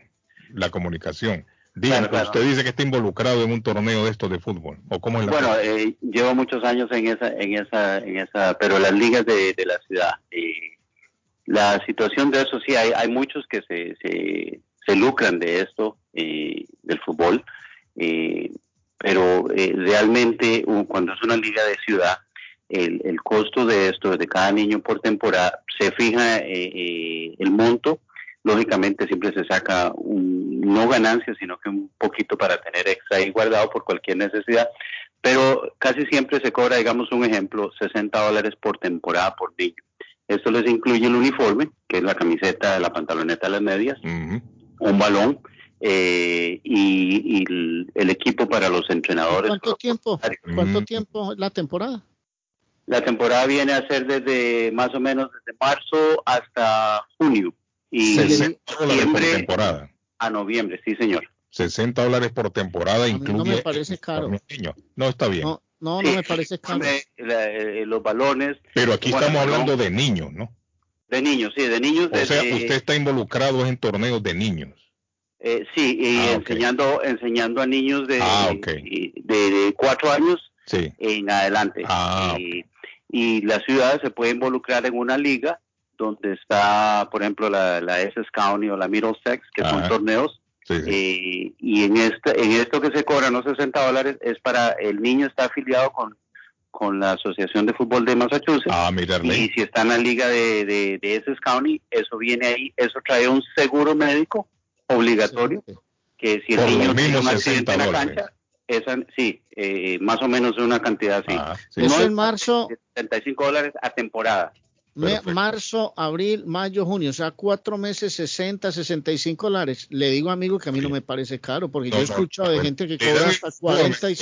la comunicación. Dígame, usted dice que está involucrado en un torneo de estos de fútbol, ¿o cómo es la Bueno, eh, llevo muchos años en esa, en esa, en esa, pero las ligas de, de la ciudad. Eh, la situación de eso sí, hay, muchos que se, se, lucran de esto, eh, del fútbol, eh, pero eh, realmente cuando es una liga de ciudad, el, el, costo de esto, de cada niño por temporada, se fija el monto lógicamente siempre se saca un, no ganancia, sino que un poquito para tener extra ahí guardado por cualquier necesidad, pero casi siempre se cobra, digamos un ejemplo, 60 dólares por temporada por niño. Esto les incluye el uniforme, que es la camiseta, la pantaloneta, las medias, un balón eh, y, el, equipo para los entrenadores. ¿Cuánto tiempo? ¿Cuánto tiempo la temporada? La temporada viene a ser desde más o menos desde marzo hasta junio. Y 60 dólares por temporada. A noviembre, sí, señor. 60 dólares por temporada incluye. No me parece caro. No, está bien. No, no, me parece [CLEARS THROAT] caro. Eh, los balones. Pero aquí estamos hablando de niños, ¿no? De niños, sí, de niños. O sea, usted está involucrado en torneos de niños. Eh, sí, y ah, enseñando, enseñando a niños de, ah, de, cuatro años en adelante. Ah, y las ciudades se pueden involucrar en una liga donde está, por ejemplo, la, la SS County o la Middlesex, que son torneos. Eh, y en, este, en esto que se cobran los 60 dólares es para el niño está afiliado con, con la Asociación de Fútbol de Massachusetts. Ah, y si está en la liga de, de, de SS County, eso viene ahí, eso trae un seguro médico obligatorio, que si el niño tiene un accidente en la cancha, esa, sí, eh, más o menos una cantidad así. Ah, eso en marzo. 75 dólares a temporada marzo, abril, mayo, junio, o sea, cuatro meses, 60, 65 dólares. Le digo, amigo, que a mí no me parece caro, porque yo he escuchado de gente que cobra hasta 40 y...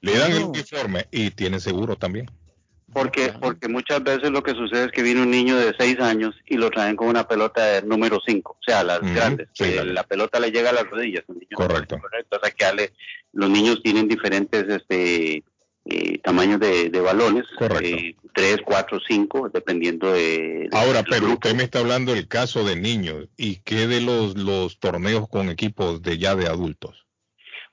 Le dan el uniforme y tiene seguro también. Porque, porque muchas veces lo que sucede es que viene un niño de 6 años y lo traen con una pelota de número 5, o sea, las grandes, que la pelota le llega a las rodillas. correcto. correcto. O sea, que los niños tienen diferentes este, eh, tamaños de, balones, eh, 3, 4, 5, dependiendo de... Ahora, pero usted me está hablando del caso de niños, ¿y qué de los, los torneos con equipos de ya de adultos?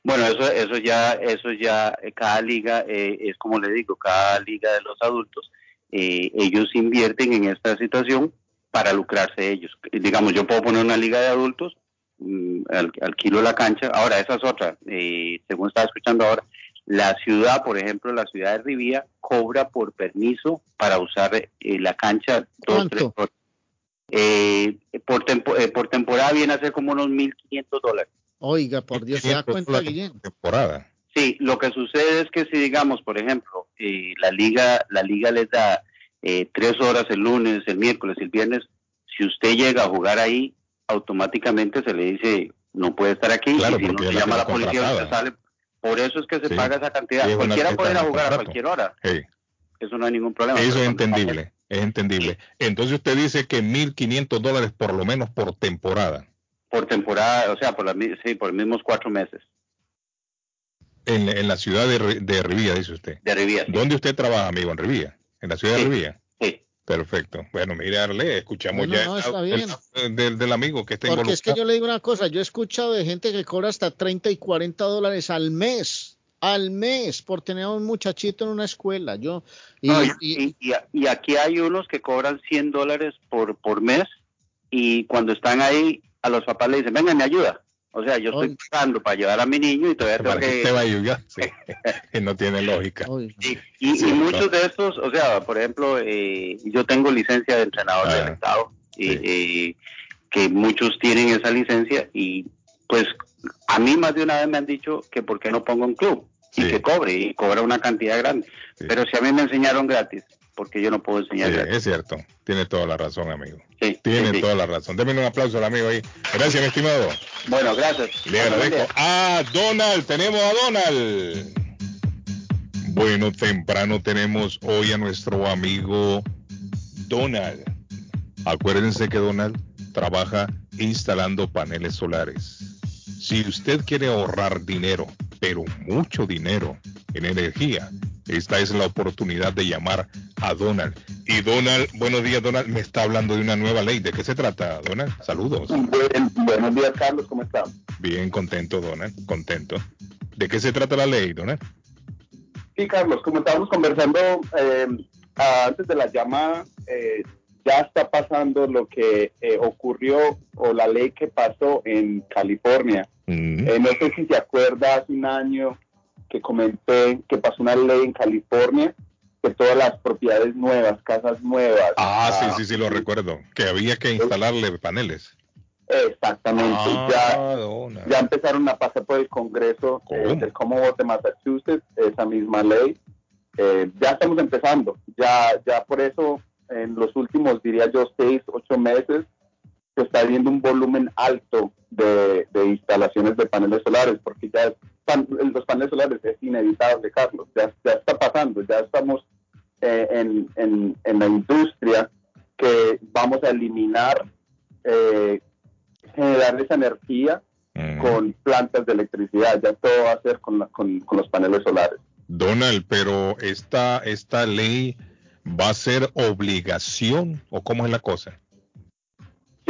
Bueno, eso, eso ya, eso ya, eh, cada liga, eh, es como le digo, cada liga de los adultos, eh, ellos invierten en esta situación para lucrarse ellos. Digamos, yo puedo poner una liga de adultos, mm, al, alquilo la cancha, ahora esa es otra, según estaba escuchando ahora, la ciudad, por ejemplo, la ciudad de Rivía cobra por permiso para usar eh, la cancha dos, tres horas. Eh, por, eh, por temporada viene a ser como unos 1.500 dólares. Oiga, por Dios, ¿se da cuenta, Guillén? Temporada. Sí, lo que sucede es que si digamos, por ejemplo, la liga la liga les da tres horas el lunes, el miércoles, el viernes, si usted llega a jugar ahí, automáticamente se le dice no puede estar aquí claro, y si no se llama la policía usted sale por eso es que se paga esa cantidad. Cualquiera puede ir a jugar a cualquier hora. Eso no hay ningún problema. Eso es entendible, es entendible. Entonces usted dice que 1.500 dólares por lo menos por temporada. Por temporada, o sea, por, la, sí, por los mismos cuatro meses. En, en la ciudad de, de Rivía, dice usted. De Rivía. ¿Dónde usted trabaja, amigo? En Rivía. En la ciudad de Rivía. Perfecto. Bueno, mire, escuchamos ya del, amigo que está Porque es que yo le digo una cosa, yo he escuchado de gente que cobra hasta 30 y 40 dólares al mes, al mes, por tener a un muchachito en una escuela. Yo y, y, aquí hay unos que cobran 100 dólares por, por mes y cuando están ahí a los papás le dicen, venga, me ayuda. O sea, yo estoy pagando para llevar a mi niño y todavía tengo Para que que... usted vaya, sí. [LAUGHS] [LAUGHS] no tiene lógica. Y, y muchos de estos, o sea, por ejemplo, eh, yo tengo licencia de entrenador Ah, del Estado y, y que muchos tienen esa licencia y pues a mí más de una vez me han dicho que por qué no pongo un club y que cobre y cobra una cantidad grande. Pero si a mí me enseñaron gratis, porque yo no puedo enseñar Sí, es cierto, tiene toda la razón, amigo. Sí, Tiene sí, toda la razón. Deme un aplauso al amigo ahí. Gracias, mi estimado. Bueno, gracias. Le agradezco. A Donald, tenemos a Donald. Bueno, temprano tenemos hoy a nuestro amigo Donald. Acuérdense que Donald trabaja instalando paneles solares. Si usted quiere ahorrar dinero, pero mucho dinero en energía, esta es la oportunidad de llamar a Donald. Y Donald, buenos días Donald, me está hablando de una nueva ley. ¿De qué se trata, Donald? Saludos. buenos días, Carlos, ¿cómo están? Bien, contento, Donald, contento. ¿De qué se trata la ley, Donald? Sí, Carlos, como estábamos conversando eh, antes de la llamada, eh, ya está pasando lo que eh, ocurrió o la ley que pasó en California. Eh, no sé si se acuerda hace un año que comenté que pasó una ley en California que todas las propiedades nuevas, casas nuevas. Ah, sí, sí, sí, lo recuerdo. Que había que instalarle paneles. Exactamente. Ah, ya, ya empezaron a pasar por el Congreso eh, del Commonwealth de Massachusetts esa misma ley. Eh, ya estamos empezando. Ya, ya por eso en los últimos, diría yo, seis, ocho meses, se está viendo un volumen alto de, de instalaciones de paneles solares, porque ya pan- los paneles solares es inevitable, Carlos. Ya, ya está pasando. Ya estamos eh, en, en, en la industria que vamos a eliminar eh, generar esa energía con plantas de electricidad. Ya todo va a ser con, la- con, con los paneles solares. Donald, pero esta, esta ley va a ser obligación o cómo es la cosa?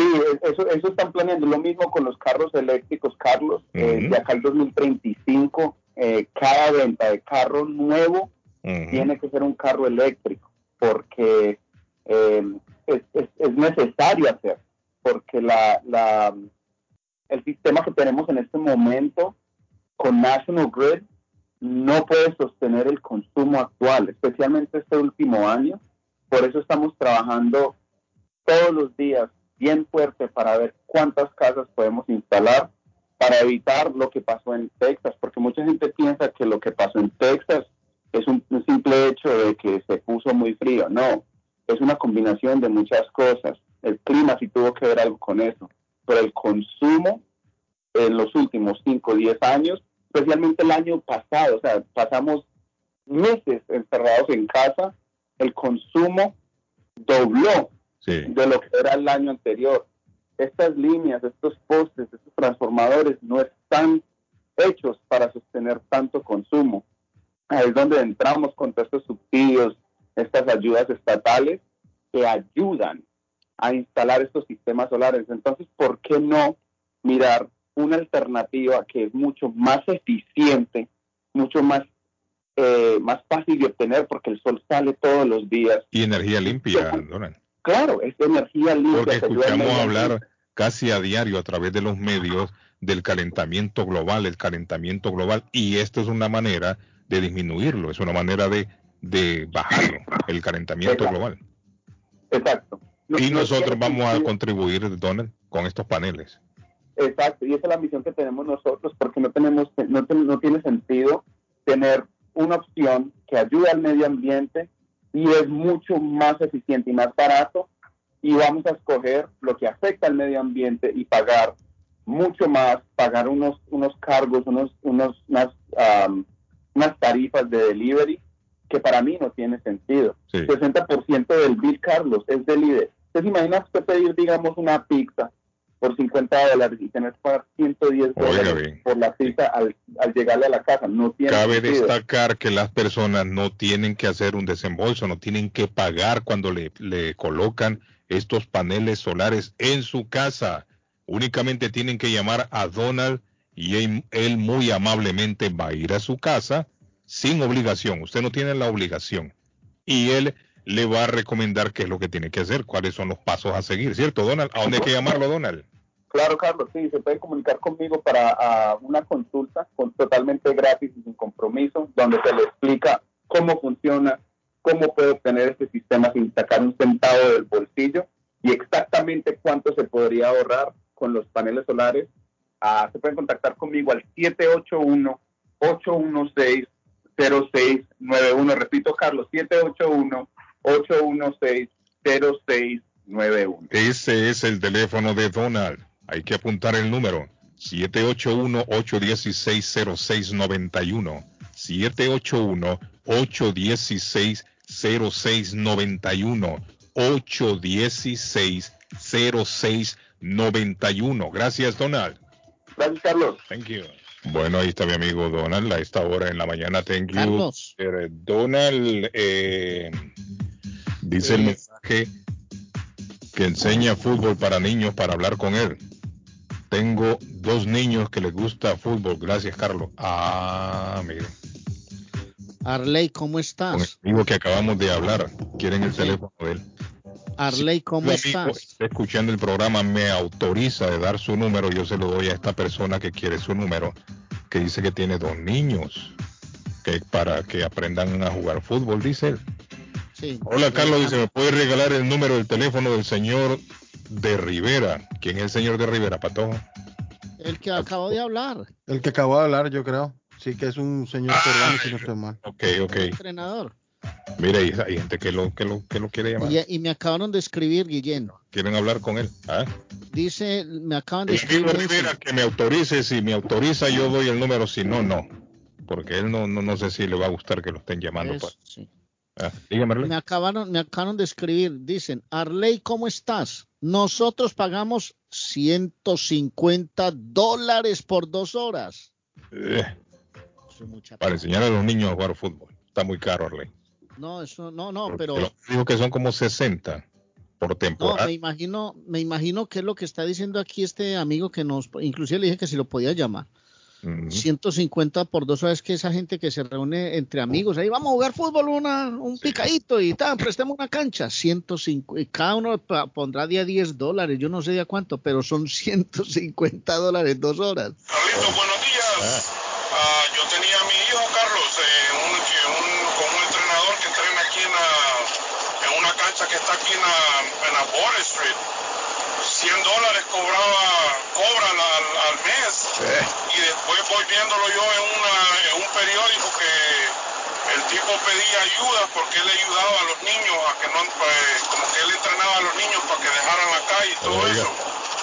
Sí, e- eso, eso están planeando. Lo mismo con los carros eléctricos, Carlos. Eh, de acá al 2035, eh, cada venta de carro nuevo tiene que ser un carro eléctrico, porque eh, es, es- es necesario hacer, porque la, la, el sistema que tenemos en este momento con National Grid no puede sostener el consumo actual, especialmente este último año. Por eso estamos trabajando todos los días bien fuerte para ver cuántas casas podemos instalar para evitar lo que pasó en Texas, porque mucha gente piensa que lo que pasó en Texas es un, un simple hecho de que se puso muy frío. No, es una combinación de muchas cosas. El clima sí tuvo que ver algo con eso, pero el consumo en los últimos 5 o 10 años, especialmente el año pasado, o sea, pasamos meses encerrados en casa, el consumo dobló de lo que era el año anterior. Estas líneas, estos postes, estos transformadores no están hechos para sostener tanto consumo. Ahí es donde entramos con todos estos subsidios, estas ayudas estatales que ayudan a instalar estos sistemas solares. Entonces, ¿por qué no mirar una alternativa que es mucho más eficiente, mucho más, eh, más fácil de obtener porque el sol sale todos los días? Y energía limpia, Donald. Claro, es energía limpia. Porque escuchamos hablar casi a diario a través de los medios del calentamiento global, el calentamiento global, y esto es una manera de disminuirlo, es una manera de, de bajarlo, el calentamiento Exacto. global. Exacto. No- Y no nosotros vamos a contribuir, Donald, con estos paneles. Exacto, y esa es la misión que tenemos nosotros, porque no tenemos, no, no tiene sentido tener una opción que ayude al medio ambiente y es mucho más eficiente y más barato, y vamos a escoger lo que afecta al medio ambiente y pagar mucho más, pagar unos, unos cargos, unos, unos, unas, unas tarifas de delivery que para mí no tiene sentido. 60% del bill, Carlos, es delivery. ¿Usted se imagina usted pedir, digamos, una pizza por 50 dólares y tener que pagar 110 Oiga dólares bien. por la pizza al, al llegarle a la casa? No tiene Cabe sentido. destacar que las personas no tienen que hacer un desembolso, no tienen que pagar cuando le, le colocan estos paneles solares en su casa. Únicamente tienen que llamar a Donald y él, él muy amablemente va a ir a su casa sin obligación. Usted no tiene la obligación. Y él le va a recomendar qué es lo que tiene que hacer, cuáles son los pasos a seguir, ¿cierto, Donald? ¿A dónde hay que llamarlo, Donald? Claro, Carlos, sí, se puede comunicar conmigo para ah, una consulta con, totalmente gratis y sin compromiso, donde se le explica cómo funciona, cómo puede obtener este sistema sin sacar un centavo del bolsillo y exactamente cuánto se podría ahorrar con los paneles solares. Ah, se pueden contactar conmigo al 781-816-0691. Repito, Carlos, 781-816-0691. Ese es el teléfono de Donald. Hay que apuntar el número 781-816-0691. 781-816-0691. 816-0691. Gracias, Donald. Gracias, Carlos. Thank you. Bueno, ahí está mi amigo Donald a esta hora en la mañana. Thank you. Carlos. Eh, Donald eh, dice el mensaje que enseña fútbol para niños para hablar con él. Tengo dos niños que les gusta fútbol. Gracias, Carlos. Ah, mire. Arley, ¿cómo Con el estás? amigo que acabamos de hablar. Quieren el teléfono de él. Arley, ¿cómo estás? está escuchando el programa, me autoriza de dar su número. Yo se lo doy a esta persona que quiere su número, que dice que tiene dos niños, que para que aprendan a jugar fútbol, dice él. Sí. Hola, Carlos, dice, ¿me puede regalar el número del teléfono del señor de Rivera? ¿Quién es el señor de Rivera, Patojo? El que acabo de hablar, El que acabó de hablar, yo creo. Sí, que es un señor peruano, si no estoy mal. Ok, ok. entrenador. Mire, hay hay gente que lo, que lo, que lo quiere llamar. Y, y me acabaron de escribir, Guillén. Quieren hablar con él. ¿ah? Dice, me acaban de El escribir. Rivera que me autorice, si me autoriza yo doy el número, si no, no. Porque él no, no, no sé si le va a gustar que lo estén llamando. Eso, pues. sí. Ah. Me acabaron, me acabaron de escribir. Dicen, Arley, ¿cómo estás? Nosotros pagamos 150 dólares por dos horas. Eh, para enseñar a los niños a jugar fútbol. Está muy caro, Arley. No, eso no, no, pero Pero digo que son como 60 por no, temporada. me imagino, me imagino que es lo que está diciendo aquí este amigo que nos, inclusive le dije que si lo podía llamar. Ujú. 150 por dos horas que esa gente que se reúne entre amigos, ahí vamos a jugar fútbol, una, un picadito y tal, prestemos una cancha, 150, y cada uno pa- pondrá día 10 dólares, yo no sé de a cuánto, pero son 150 dólares dos horas. Carlitos, buenos días. Ah, yo tenía a mi hijo Carlos eh, un, que un- con un entrenador que entrena aquí en, la- en una cancha que está aquí en la, en la Border Street. 100 dólares cobraba, cobra al, al- mes. Y después voy viéndolo yo en, una, en un periódico que el tipo pedía ayuda porque él ayudaba a los niños a que no, eh, como que él entrenaba a los niños para que dejaran la calle y todo Oiga. eso.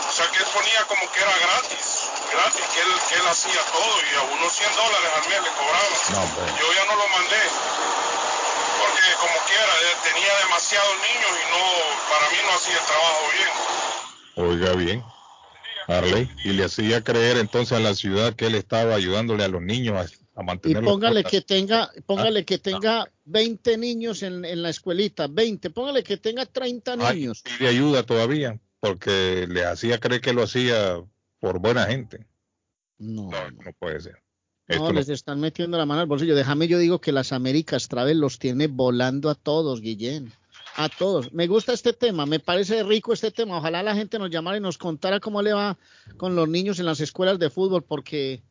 O sea que él ponía como que era gratis, gratis, que él, que él hacía todo y a unos 100 dólares al mes le cobraba. No. Yo ya no lo mandé, porque como quiera, eh, tenía demasiados niños y no, para mí no hacía el trabajo bien. Oiga bien. Arley. Y le hacía creer entonces a la ciudad que él estaba ayudándole a los niños a, a Y mantener póngale que tenga, póngale que tenga 20 niños en, en la escuelita, 20, póngale que tenga 30 niños. pide ayuda todavía porque le hacía creer que lo hacía por buena gente. No, no, puede ser. No, no- les están metiendo la mano al bolsillo. Déjame yo digo que las Américas Travel los tiene volando a todos, Guillén. A todos. Me gusta este tema, me parece rico este tema. Ojalá la gente nos llamara y nos contara cómo le va con los niños en las escuelas de fútbol, porque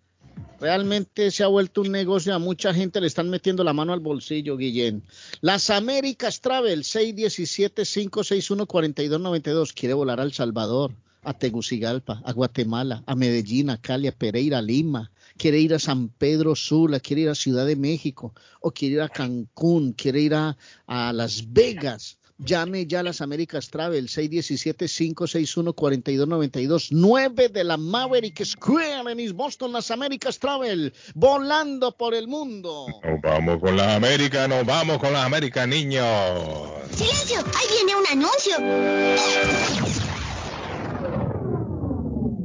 realmente se ha vuelto un negocio. A mucha gente le están metiendo la mano al bolsillo, Guillén. Las Américas Travel, 617-561-4292. Quiere volar a El Salvador, a Tegucigalpa, a Guatemala, a Medellín, a Cali, a Pereira, a Lima. Quiere ir a San Pedro Sula, quiere ir a Ciudad de México, o quiere ir a Cancún, quiere ir a, a Las Vegas. Llame ya a las Américas Travel, 617-561-4292, 9 de la Maverick Square en East Boston, las Américas Travel, volando por el mundo. Nos vamos con las Américas, nos vamos con las Américas, niños. ¡Silencio! ¡Ahí viene un anuncio!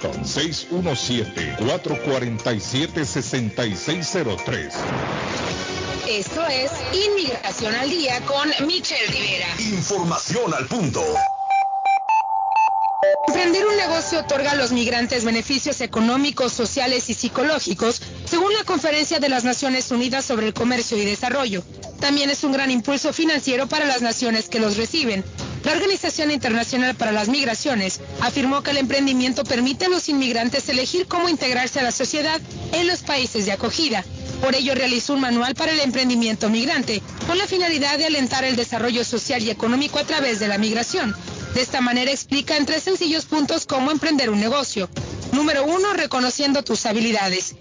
617-447-6603. Esto es Inmigración al Día con Michelle Rivera. Información al punto. Emprender un negocio otorga a los migrantes beneficios económicos, sociales y psicológicos, según la Conferencia de las Naciones Unidas sobre el Comercio y Desarrollo. También es un gran impulso financiero para las naciones que los reciben. La Organización Internacional para las Migraciones afirmó que el emprendimiento permite a los inmigrantes elegir cómo integrarse a la sociedad en los países de acogida. Por ello realizó un manual para el emprendimiento migrante, con la finalidad de alentar el desarrollo social y económico a través de la migración. De esta manera explica en tres sencillos puntos cómo emprender un negocio. Número uno, reconociendo tus habilidades.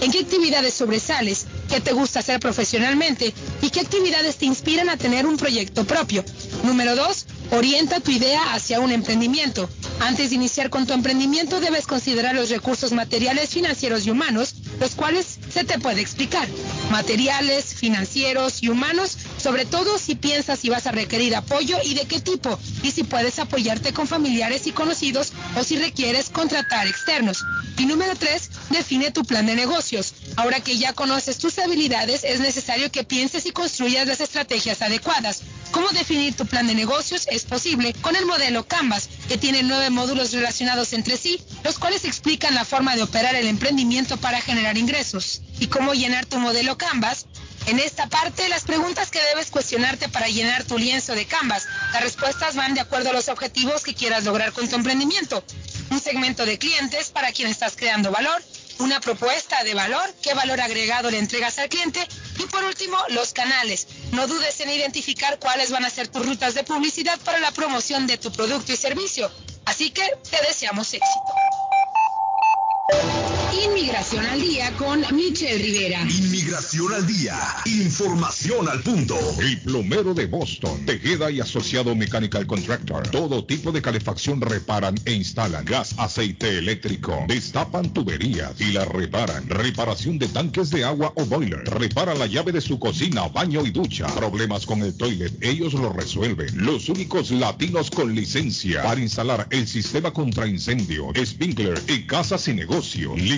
¿En qué actividades sobresales? ¿Qué te gusta hacer profesionalmente? ¿Y qué actividades te inspiran a tener un proyecto propio? Número dos, Orienta tu idea hacia un emprendimiento. Antes de iniciar con tu emprendimiento debes considerar los recursos materiales, financieros y humanos, los cuales se te puede explicar. Materiales, financieros y humanos, sobre todo si piensas si vas a requerir apoyo y de qué tipo, y si puedes apoyarte con familiares y conocidos o si requieres contratar externos. Y número tres, define tu plan de negocios. Ahora que ya conoces tus habilidades, es necesario que pienses y construyas las estrategias adecuadas. ¿Cómo definir tu plan de negocios? Es posible con el modelo Canvas, que tiene nueve módulos relacionados entre sí, los cuales explican la forma de operar el emprendimiento para generar ingresos. ¿Y cómo llenar tu modelo Canvas? En esta parte, las preguntas que debes cuestionarte para llenar tu lienzo de Canvas. Las respuestas van de acuerdo a los objetivos que quieras lograr con tu emprendimiento. Un segmento de clientes para quien estás creando valor, una propuesta de valor, qué valor agregado le entregas al cliente y por último, los canales. No dudes en identificar cuáles van a ser tus rutas de publicidad para la promoción de tu producto y servicio. Así que te deseamos éxito. Inmigración al día con Michelle Rivera. Inmigración al día. Información al punto. El plomero de Boston. Tejeda y asociado Mechanical Contractor. Todo tipo de calefacción reparan e instalan. Gas, aceite eléctrico. Destapan tuberías y la reparan. Reparación de tanques de agua o boiler. Repara la llave de su cocina, baño y ducha. Problemas con el toilet. Ellos lo resuelven. Los únicos latinos con licencia para instalar el sistema contra incendio, sprinkler y casas sin negocio.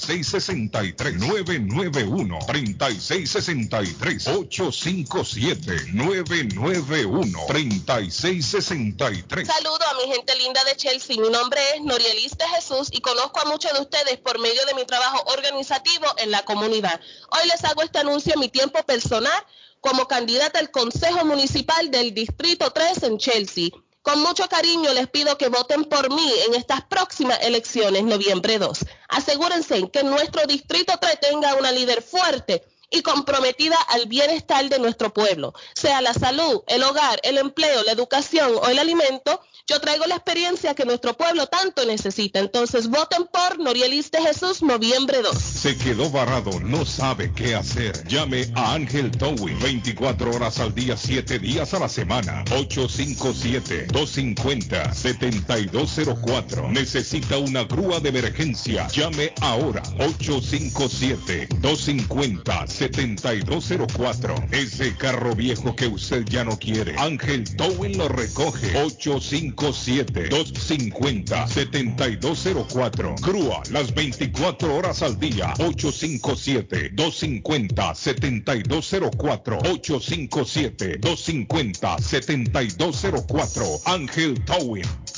3663 991 3663 857 991 3663 Saludo a mi gente linda de Chelsea. Mi nombre es Norielis de Jesús y conozco a muchos de ustedes por medio de mi trabajo organizativo en la comunidad. Hoy les hago este anuncio en mi tiempo personal como candidata al Consejo Municipal del Distrito 3 en Chelsea. Con mucho cariño les pido que voten por mí en estas próximas elecciones, noviembre 2. Asegúrense que nuestro distrito 3 tenga una líder fuerte y comprometida al bienestar de nuestro pueblo, sea la salud, el hogar, el empleo, la educación o el alimento yo traigo la experiencia que nuestro pueblo tanto necesita. Entonces voten por Norielis de Jesús, noviembre 2. Se quedó varado, no sabe qué hacer. Llame a Ángel Towing 24 horas al día, 7 días a la semana. 857-250-7204. Necesita una grúa de emergencia. Llame ahora. 857-250-7204. Ese carro viejo que usted ya no quiere. Ángel Towing lo recoge. 85 857-250-7204. Grúa las 24 horas al día. 857-250-7204. 857-250-7204. Ángel Towing.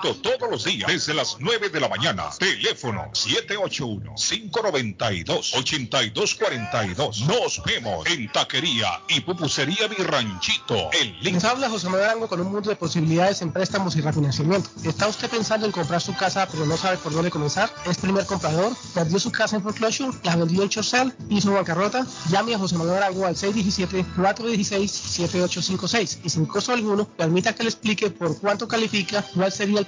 todos los días desde las 9 de la mañana. Teléfono 781-592-8242. Nos vemos en Taquería y Pupusería Mi Ranchito. El. Les habla José Manuel Arango con un mundo de posibilidades en préstamos y refinanciamiento. ¿Está usted pensando en comprar su casa pero no sabe por dónde comenzar? ¿Es primer comprador? ¿Perdió su casa en foreclosure? ¿La vendió en Chorcel? ¿Hizo bancarrota? Llame a José Manuel Arango al 617-416-7856 y sin costo alguno permita que le explique por cuánto califica, cuál sería el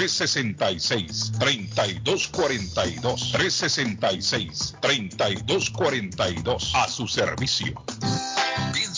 366 3242 366 3242 a su servicio.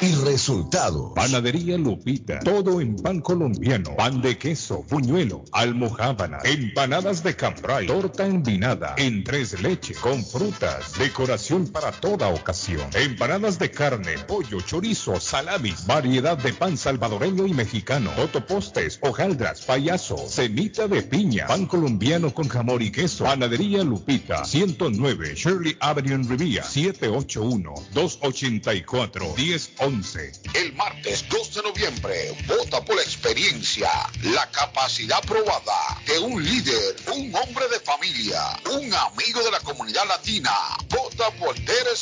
y resultado. Panadería Lupita, todo en pan colombiano, pan de queso, buñuelo, almohábana, empanadas de cambray, torta envinada, en tres leches, con frutas, decoración para toda ocasión, empanadas de carne, pollo, chorizo, salami, variedad de pan salvadoreño y mexicano, totopostes, hojaldras, payaso, semita de piña, pan colombiano con jamón y queso, Panadería Lupita, 109 Shirley Avenue en Rivia, 781-284-10 el martes 2 de noviembre, vota por la experiencia, la capacidad probada de un líder, un hombre de familia, un amigo de la comunidad latina. Vota por Derek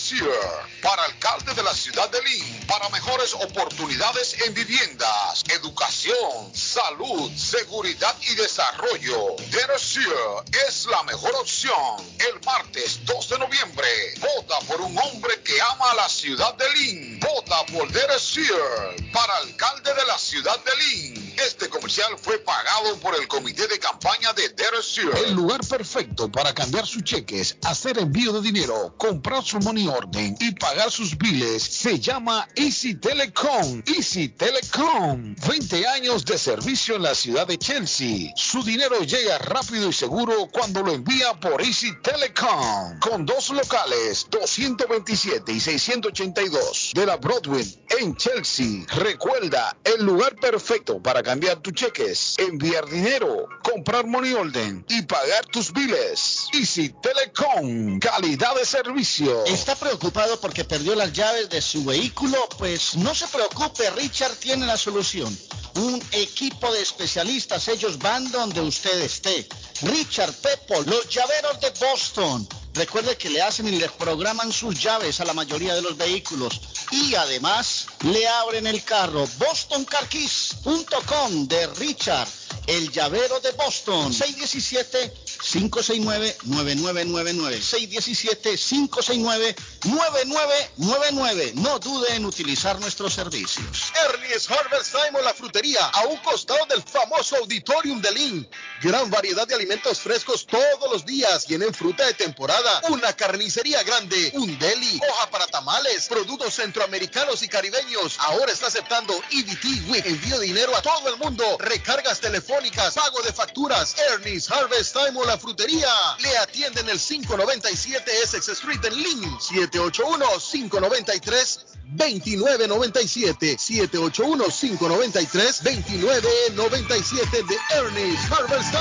para alcalde de la ciudad de Lynn, para mejores oportunidades en viviendas, educación, salud, seguridad y desarrollo. Derek Sear es la mejor opción. El martes 2 de noviembre, vota por un hombre que ama a la ciudad de Lynn. Vota por Derek Sear para alcalde de la ciudad de Lynn. Este comercial fue pagado por el comité de campaña de Derek. El lugar perfecto para cambiar sus cheques, hacer envío de dinero, comprar su money orden y pagar sus biles se llama Easy Telecom. Easy Telecom. 20 años de servicio en la ciudad de Chelsea. Su dinero llega rápido y seguro cuando lo envía por Easy Telecom. Con dos locales, 227 y 682 de la Broadway en Chelsea. Recuerda, el lugar perfecto para cambiar tus cheques, enviar dinero, comprar money order y pagar tus biles. Easy Telecom. Calidad de servicio. ¿Está preocupado porque perdió las llaves de su vehículo? Pues no se preocupe, Richard tiene la solución. Un equipo de especialistas, ellos van donde usted esté. Richard Pepo, los llaveros de Boston. Recuerde que le hacen y le programan sus llaves a la mayoría de los vehículos. Y además le abren el carro. BostonCarKeys.com de Richard, el llavero de Boston. 617 569-9999. 617-569-9999. No dude en utilizar nuestros servicios. Ernie's Harvest Time la frutería, a un costado del famoso Auditorium de Lynn. Gran variedad de alimentos frescos todos los días. Tienen fruta de temporada, una carnicería grande, un deli, hoja para tamales, productos centroamericanos y caribeños. Ahora está aceptando EBT with envío dinero a todo el mundo, recargas telefónicas, pago de facturas. Ernie's Harvest Time la frutería. Le atienden el 597 Essex Street en Lynn. 781-593-2997. 781-593-2997 de Ernest Harvest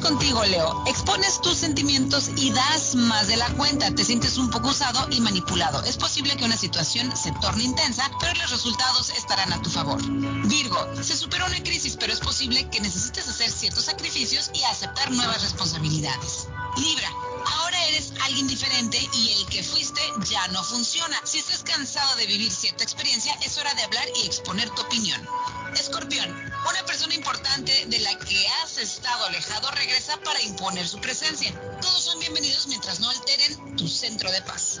Contigo, Leo. Expones tus sentimientos y das más de la cuenta. Te sientes un poco usado y manipulado. Es posible que una situación se torne intensa, pero los resultados estarán a tu favor. Virgo, se superó una crisis, pero es posible que necesites hacer ciertos sacrificios y aceptar nuevas responsabilidades. Libra, eres alguien diferente y el que fuiste ya no funciona. Si estás cansado de vivir cierta experiencia, es hora de hablar y exponer tu opinión. Escorpión, una persona importante de la que has estado alejado regresa para imponer su presencia. Todos son bienvenidos mientras no alteren tu centro de paz.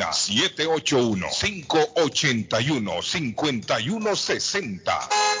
781-581-5160.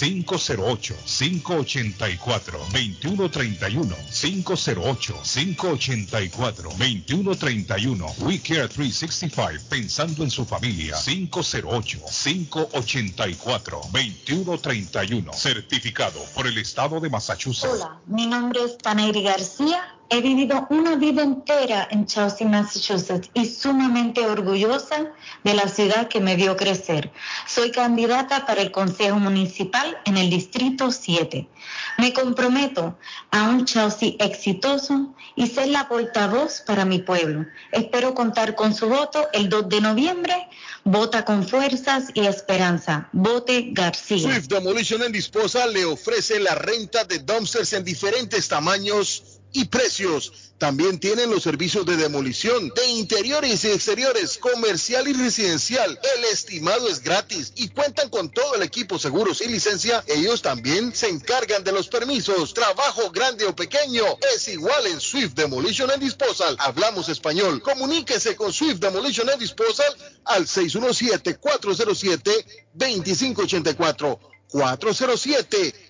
508-584-2131. 508-584-2131. We Care 365, pensando en su familia. 508-584-2131. Certificado por el Estado de Massachusetts. Hola, mi nombre es Panairi García. He vivido una vida entera en Chelsea, Massachusetts y sumamente orgullosa de la ciudad que me vio crecer. Soy candidata para el Consejo Municipal en el Distrito 7. Me comprometo a un Chelsea exitoso y ser la portavoz para mi pueblo. Espero contar con su voto el 2 de noviembre. Vota con fuerzas y esperanza. Vote García. Swift Demolition and Disposal le ofrece la renta de dumpsters en diferentes tamaños y precios. También tienen los servicios de demolición de interiores y exteriores, comercial y residencial. El estimado es gratis y cuentan con todo el equipo seguros y licencia. Ellos también se encargan de los permisos. Trabajo grande o pequeño es igual en Swift Demolition and Disposal. Hablamos español. Comuníquese con Swift Demolition and Disposal al 617-407-2584. 407 2584.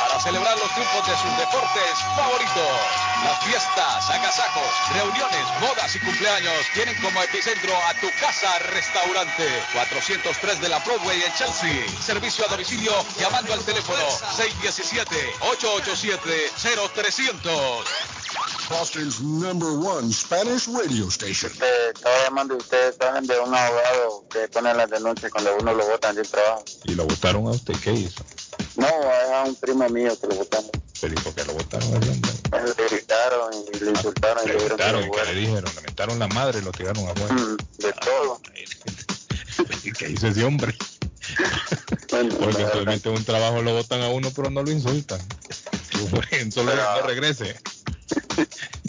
celebrar los triunfos de sus deportes favoritos. Las fiestas, agasajos, reuniones, bodas y cumpleaños tienen como epicentro a tu casa restaurante 403 de la Broadway en Chelsea. Servicio a domicilio llamando al teléfono 617-887-0300. Boston's number one Spanish radio station. Eh, estaba llamando y ustedes saben de un abogado que pone las denuncias cuando uno lo votan del trabajo. ¿Y lo votaron a usted? ¿Qué hizo? No, es a un primo mío que lo votaron. ¿Pero y por qué lo votaron? Le gritaron y le insultaron y Le gritaron, ¿y le dijeron? Le la madre y lo tiraron afuera. Mm, de todo. [LAUGHS] ¿Y qué hizo ese hombre? Porque usualmente en un trabajo lo votan a uno, pero no lo insultan. Solo no regrese.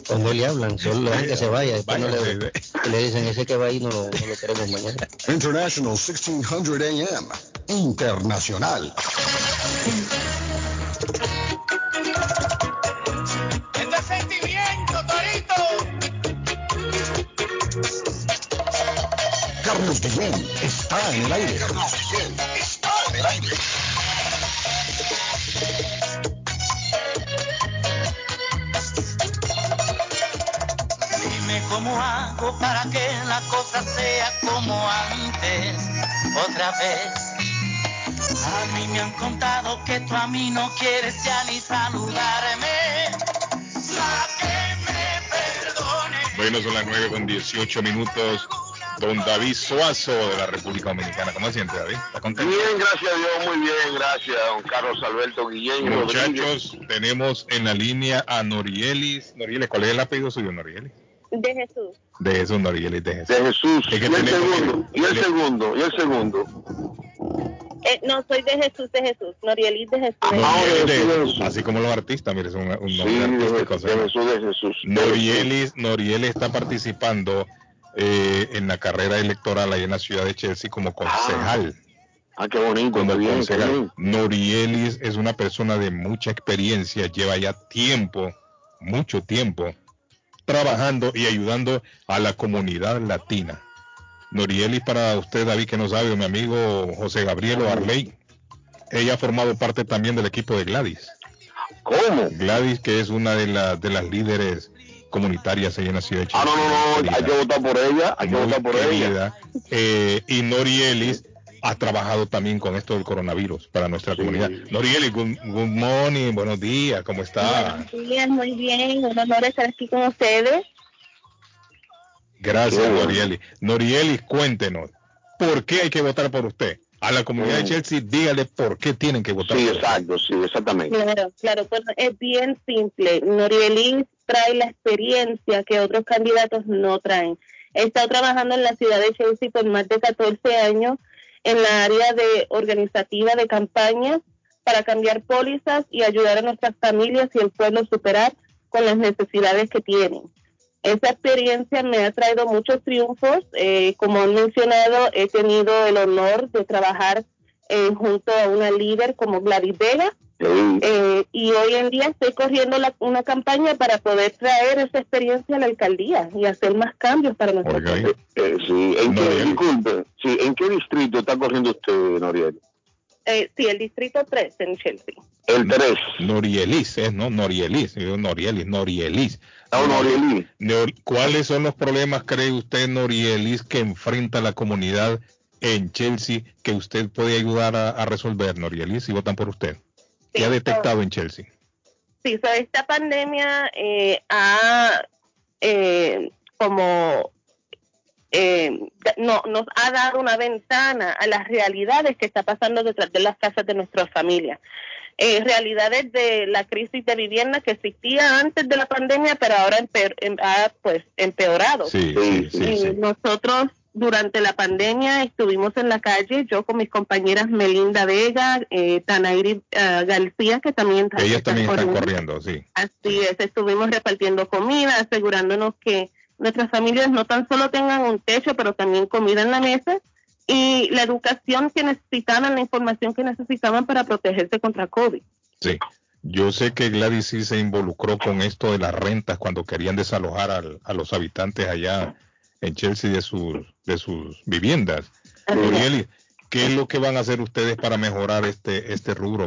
Cuando le hablan, solo le dejan que se vaya. Después no le, le dicen, ese que va ahí no lo, no lo queremos mañana. International 1600 AM. Internacional. Carlos Guillén está en el aire. Carlos Guillén está en el aire. Cómo hago para que la cosa sea como antes, otra vez. A mí me han contado que tú a mí no quieres ya ni saludarme. La que me perdone. Bueno, son las 9 con 18 minutos. Don David Suazo de la República Dominicana. ¿Cómo se siente, David? ¿Está contento? Bien, gracias a Dios, muy bien, gracias, don Carlos Alberto Guillén. Rodríguez. Muchachos, tenemos en la línea a Norielis. Norielis, ¿cuál es el apellido suyo, Norielis? De Jesús. De Jesús, Norielis, de Jesús. De Jesús. Es que y el segundo, y el segundo, y el segundo. Eh, no, soy de Jesús, de Jesús. Norielis de Jesús. Norielis de Jesús, Así como los artistas, mire, es un, un nombre artístico. de Jesús, de Jesús. Norielis, Norielis está participando eh, en la carrera electoral ahí en la ciudad de Chelsea como concejal. Ah, qué bonito, Como qué bien, qué concejal. bien. Norielis es una persona de mucha experiencia, lleva ya tiempo, mucho tiempo, trabajando y ayudando a la comunidad latina. Norielis, para usted, David, que no sabe, mi amigo José Gabriel Arley, ella ha formado parte también del equipo de Gladys. ¿Cómo? Gladys, que es una de, las de las líderes comunitarias ahí en la ciudad de Ah, no, no, no, hay que votar por ella, hay que votar por ella. Eh, y Norielis ha trabajado también con esto del coronavirus para nuestra comunidad. Norielis, good, good morning, buenos días, ¿cómo está? Buenos días, muy bien. Un honor estar aquí con ustedes. Gracias, bueno. Norielis. Norielis, cuéntenos, ¿por qué hay que votar por usted? a la comunidad de Chelsea, dígale por qué tienen que votar. Sí, exacto, sí, exactamente. Claro, claro, pues es bien simple. Norielis trae la experiencia que otros candidatos no traen. He estado trabajando en la ciudad de Chelsea por más de 14 años en la área de organizativa de campañas para cambiar pólizas y ayudar a nuestras familias y el pueblo a superar con las necesidades que tienen. Esa experiencia me ha traído muchos triunfos. Eh, como han mencionado, he tenido el honor de trabajar eh, junto a una líder como Gladys Eh, y hoy en día estoy corriendo la- una campaña para poder traer esa experiencia a la alcaldía y hacer más cambios para nuestro pueblo. Eh, sí, ¿en qué, disculpe, sí, ¿en qué distrito está corriendo usted, Noriel? Eh, sí, el distrito 3 en Chelsea. El 3. Norielis, es no Norielis, Norielis, Norielis. Ah, Norielis. ¿Cuáles son los problemas, cree usted, Norielis, que enfrenta la comunidad en Chelsea que usted puede ayudar a, a resolver, Norielis, si votan por usted? ¿Qué ha detectado en Chelsea? Sí, so esta pandemia eh, ha eh, como eh, no, nos ha dado una ventana a las realidades que está pasando detrás de las casas de nuestras familias. Eh, realidades de la crisis de vivienda que existía antes de la pandemia, pero ahora empeor- em- ha pues empeorado. Sí, sí, sí, Y nosotros durante la pandemia estuvimos en la calle, yo con mis compañeras Melinda Vega, eh, Tanairi eh, García, que también Ellas también están corriendo. corriendo, sí. Así es, estuvimos repartiendo comida, asegurándonos que nuestras familias no tan solo tengan un techo, pero también comida en la mesa y la educación que necesitaban, la información que necesitaban para protegerse contra COVID. Sí. Yo sé que Gladys sí se involucró con esto de las rentas cuando querían desalojar al- a los habitantes allá en Chelsea de sus, de sus viviendas. Urieli, ¿qué es lo que van a hacer ustedes para mejorar este, este rubro?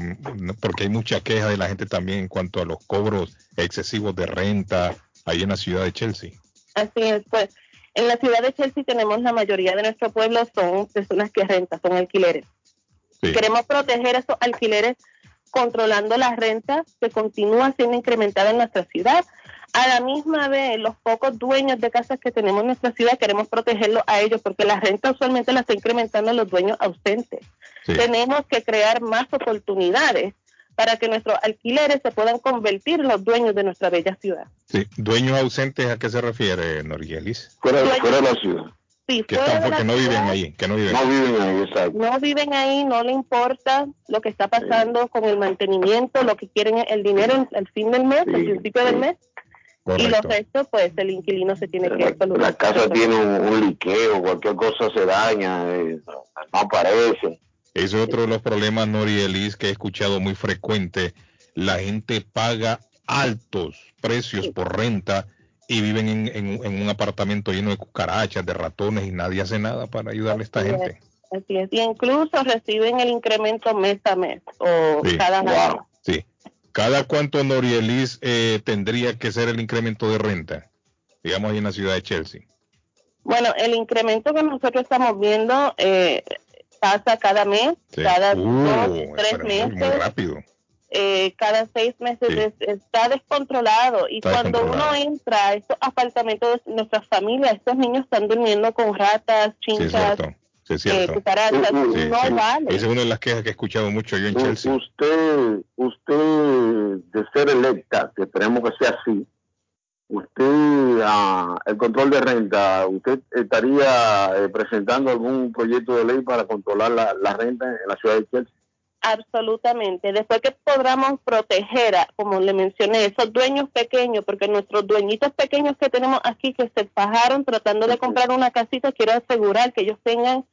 Porque hay mucha queja de la gente también en cuanto a los cobros excesivos de renta ahí en la ciudad de Chelsea. Así es, pues en la ciudad de Chelsea tenemos la mayoría de nuestro pueblo son personas que rentan, son alquileres. Queremos proteger esos alquileres controlando las rentas que continúa siendo incrementada en nuestra ciudad. A la misma vez, los pocos dueños de casas que tenemos en nuestra ciudad queremos protegerlos a ellos porque la renta usualmente la está incrementando los dueños ausentes. Tenemos que crear más oportunidades para que nuestros alquileres se puedan convertir en los dueños de nuestra bella ciudad. Sí. ¿Dueños ausentes a qué se refiere, Norielis? Fuera, fuera de la ciudad. Sí, Que, fuera están, de la que no viven ciudad, ahí, que no viven No viven ahí, exacto. no viven ahí, no le importa lo que está pasando con el mantenimiento, lo que quieren es el dinero al fin del mes, al principio del mes, y los restos, pues el inquilino se tiene que La casa tiene un, un liqueo, cualquier cosa se daña, eh, no aparece. Es otro de los problemas, Norielis, que he escuchado muy frecuente. La gente paga altos precios por renta y viven en, en- en un apartamento lleno de cucarachas, de ratones y nadie hace nada para ayudarle a esta Así gente. es, así es. Y incluso reciben el incremento mes a mes o Sí. cada año. Sí. ¿Cada cuánto, Norielis, eh, tendría que ser el incremento de renta? Digamos ahí en la ciudad de Chelsea. Bueno, el incremento que nosotros estamos viendo eh, pasa cada mes, Sí. cada Uh, dos, tres pero muy, muy meses. rápido. eh, cada seis meses es- está descontrolado y Está cuando descontrolado. uno entra a estos apartamentos de nuestras familias, estos niños están durmiendo con ratas, chinchas. Sí, es eh, no sí. vale. Esa es una de las quejas que he escuchado mucho yo en U- Chelsea. Usted, usted, de ser electa, que esperemos que sea así, usted, ah, el control de renta, ¿usted estaría eh, presentando algún proyecto de ley para controlar la, la renta en la ciudad de Chelsea? Absolutamente. Después que podamos proteger, a, como le mencioné, esos dueños pequeños, porque nuestros dueñitos pequeños que tenemos aquí que se fajaron tratando de comprar una casita, quiero asegurar que ellos tengan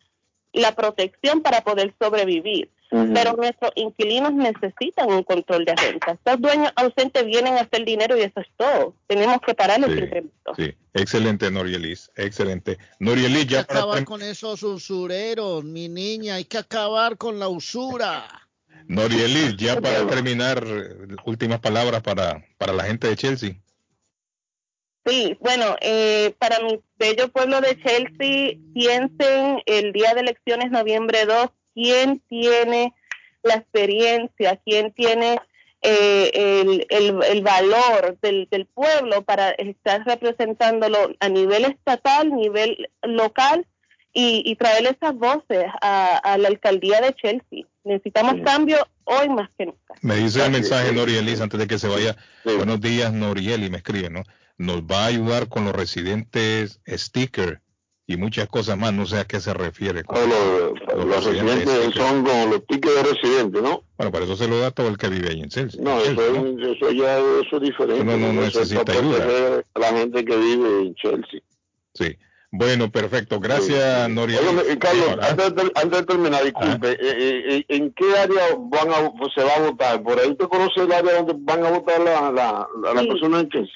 la protección para poder sobrevivir. Pero nuestros inquilinos necesitan un control de renta. Estos dueños ausentes vienen a hacer dinero y eso es todo. Tenemos que parar el incremento. Sí, excelente, Norielis, excelente. Norielis, Hay que ya para acabar con esos usureros, mi niña. Hay que acabar con la usura. Norielis, ya para terminar, eh, últimas palabras para, para la gente de Chelsea. Sí, bueno, eh, para mi bello pueblo de Chelsea, piensen el día de elecciones, noviembre 2, quién tiene la experiencia, quién tiene eh, el, el, el valor del, del pueblo para estar representándolo a nivel estatal, nivel local y, y traer esas voces a, a la alcaldía de Chelsea. Necesitamos cambio hoy más que nunca. Me dice el mensaje Norielis antes de que se vaya. Buenos días, Norieli, me escribe, ¿no? Nos va a ayudar con los residentes sticker y muchas cosas más. No sé a qué se refiere. con los, los residentes son con los tickets de residente, ¿no? Bueno, para eso se lo da todo el que vive ahí en Chelsea. No, En eso, Chelsea, ¿no? es- eso ya eso es diferente. No Eso es necesita ayuda. la gente que vive en Chelsea. Sí. Bueno, perfecto. Gracias. Óigame, y Carlos, Sí, antes de, antes de terminar, disculpe, eh, eh, eh, ¿en qué área van a, se va a votar? ¿Por ahí usted conoce el área donde van a votar la, la, la, la Sí. persona en Chelsea?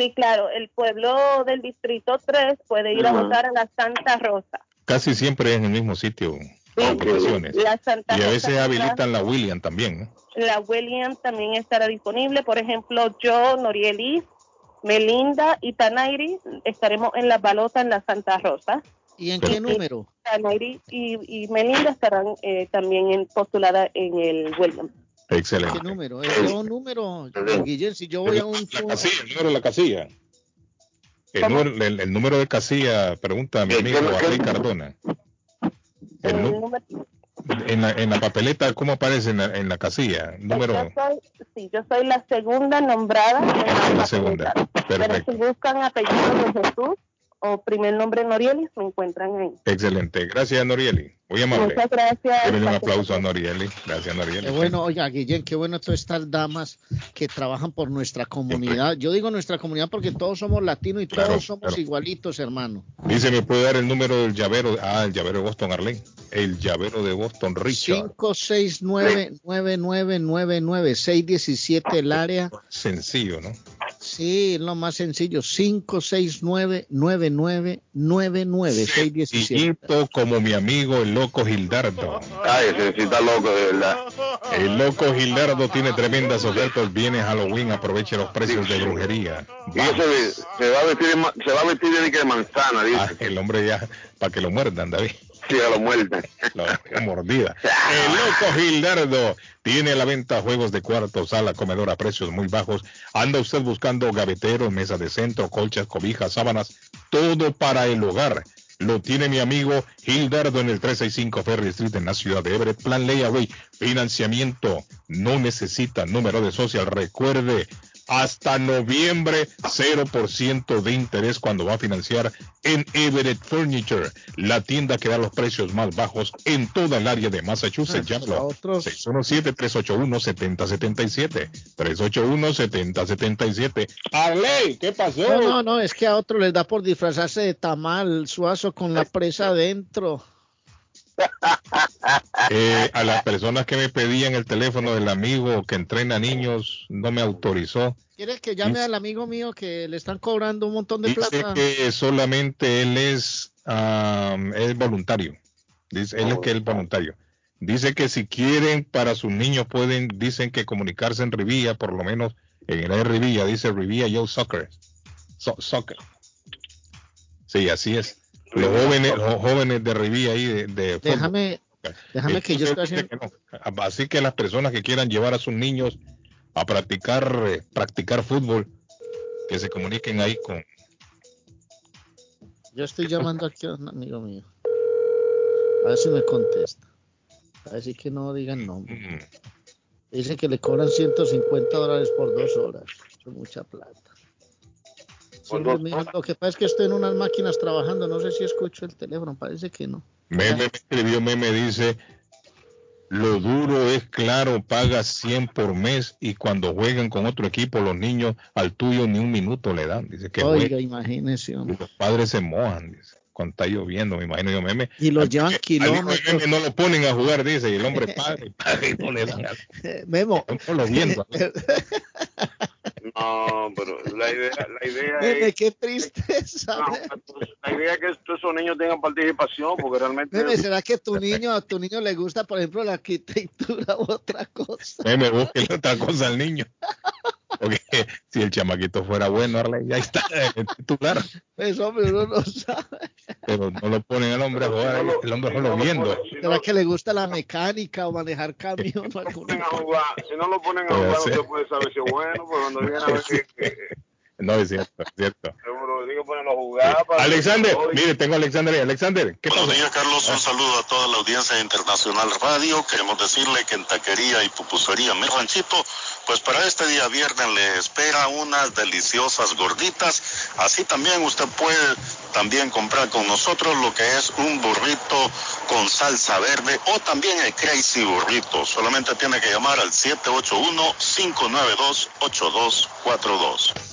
Sí, claro, el pueblo del Distrito 3 puede ir a votar a la Santa Rosa. Casi siempre es en el mismo sitio. las votaciones. La Santa Y a Rosa veces está- habilitan la William también. ¿no? La William también estará disponible. Por ejemplo, yo, Norielis, Melinda y Tanairi estaremos en la balota en la Santa Rosa. ¿Y en qué número? Tanairi y, y Melinda estarán eh, también en, postuladas en el William. Excelente. ¿Qué número? ¿Es un número, Guillén? Si yo voy a un... La casilla, el número de la casilla. El número, el, el número de casilla, pregunta mi amigo Arley Cardona. El en, la, en la papeleta, ¿cómo aparece en la, en la casilla? Número Yo soy, sí, yo soy la segunda nombrada en la la segunda. Pero si buscan apellido de Jesús o primer nombre Norielis, me encuentran ahí. Excelente. Gracias, Norieli. Muy amable. Muchas gracias. Démele un aplauso a Norieli. Gracias, Norieli. Qué bueno, oiga, Guillén, qué bueno todas estas damas que trabajan por nuestra comunidad. Yo digo nuestra comunidad porque todos somos latinos y todos Claro, somos claro. igualitos, hermano. Dice, ¿me puede dar el número del llavero? Ah, el llavero de Boston, Arlene. El llavero de Boston, Richard. 569-9999-617 el área. Sencillo, ¿no? Sí, es lo más sencillo. 569-9999-617. Sencillito como mi amigo el loco Gildardo. Ay, sí está loco, de verdad. El loco Gildardo tiene tremendas ofertas. Viene Halloween, aproveche los precios de brujería. Dice, se va a vestir se va a vestir de, de manzana, dice. Ah, el hombre ya, para que lo muerdan, David. Sí, a. Lo mordida. [LAUGHS] El loco Gildardo tiene a la venta juegos de cuarto, sala, comedor a precios muy bajos. Anda usted buscando gaveteros, mesa de centro, colchas, cobijas, sábanas, todo para el hogar. Lo tiene mi amigo Gildardo en el 365 Ferry Street en la ciudad de Everett. Plan Layaway, financiamiento. No necesita número de social. Recuerde, hasta noviembre 0% de interés cuando va a financiar en Everett Furniture, la tienda que da los precios más bajos en toda el área de Massachusetts. Llámalo. 617-381-7077. 381-7077. Arley, ¿qué pasó? No, no, no, es que a otro les da por disfrazarse de tamal suazo con la presa adentro. Eh, a las personas que me pedían el teléfono del amigo que entrena niños, no me autorizó. ¿Quieres que llame al amigo mío que le están cobrando un montón de Dice plata? que solamente él es, am, es voluntario. Dice, él es que es voluntario. Dice que si quieren para sus niños pueden, dicen que comunicarse en Rivilla, por lo menos en el Rivilla, dice Rivilla Yo Soccer. So- soccer. Sí, así es. Los jóvenes, los jóvenes de Rivilla ahí de, de fútbol. Déjame, déjame que yo estoy Entonces, haciendo... dice que no. Así que las personas que quieran llevar a sus niños a practicar, eh, practicar fútbol, que se comuniquen ahí con, Yo estoy llamando aquí a un amigo mío. A ver si me contesta. A ver si que no digan nombre. Mm. Dice que le cobran 150 dólares por dos horas. Eso es mucha plata. Siempre me dijo, lo que pasa es que estoy en unas máquinas trabajando. No sé si escucho el teléfono. Parece que no. Meme me escribió, Meme dice, lo duro es claro, paga 100 por mes y cuando juegan con otro equipo los niños al tuyo ni un minuto le dan. Dice que Oiga, imagínese. hombre. los padres se mojan, dice, cuando está lloviendo, me imagino yo, Meme. Y los llevan kilómetros. Meme no lo ponen a jugar, dice, y el hombre [LAUGHS] paga y paga y no le dan. Memo. Viendo. [LAUGHS] No, pero la idea, la idea [LAUGHS] Meme, es, qué tristeza. no, la idea es que todos esos niños tengan participación, porque realmente Meme, ¿será que tu niño, a tu niño le gusta, por ejemplo, la arquitectura u otra cosa? Meme, busque otra cosa al niño. [LAUGHS] Porque si el chamaquito fuera bueno, Arley, ya está, el titular. Pues, hombre, uno no sabe. Pero no lo ponen al hombre a jugar, ahí, el hombre solo viendo. ¿Será que le gusta la mecánica o manejar camión? o [LAUGHS] alguna ponen a jugar, si no lo ponen a jugar, usted puede saber si es bueno, pues cuando viene a ver [LAUGHS] que, que- No, es cierto, es cierto. Seguro, digo ponerlo a jugar. para- Alexander, mire, tengo a Alexander ahí. Alexander, ¿qué Buenos días, Carlos. Ah. Un saludo a toda la audiencia Internacional Radio. Queremos decirle que en Taquería y Pupusería Mi Ranchito, pues para este día viernes le espera unas deliciosas gorditas. Así también usted puede también comprar con nosotros lo que es un burrito con salsa verde o también el Crazy Burrito. Solamente tiene que llamar al 781-592-8242.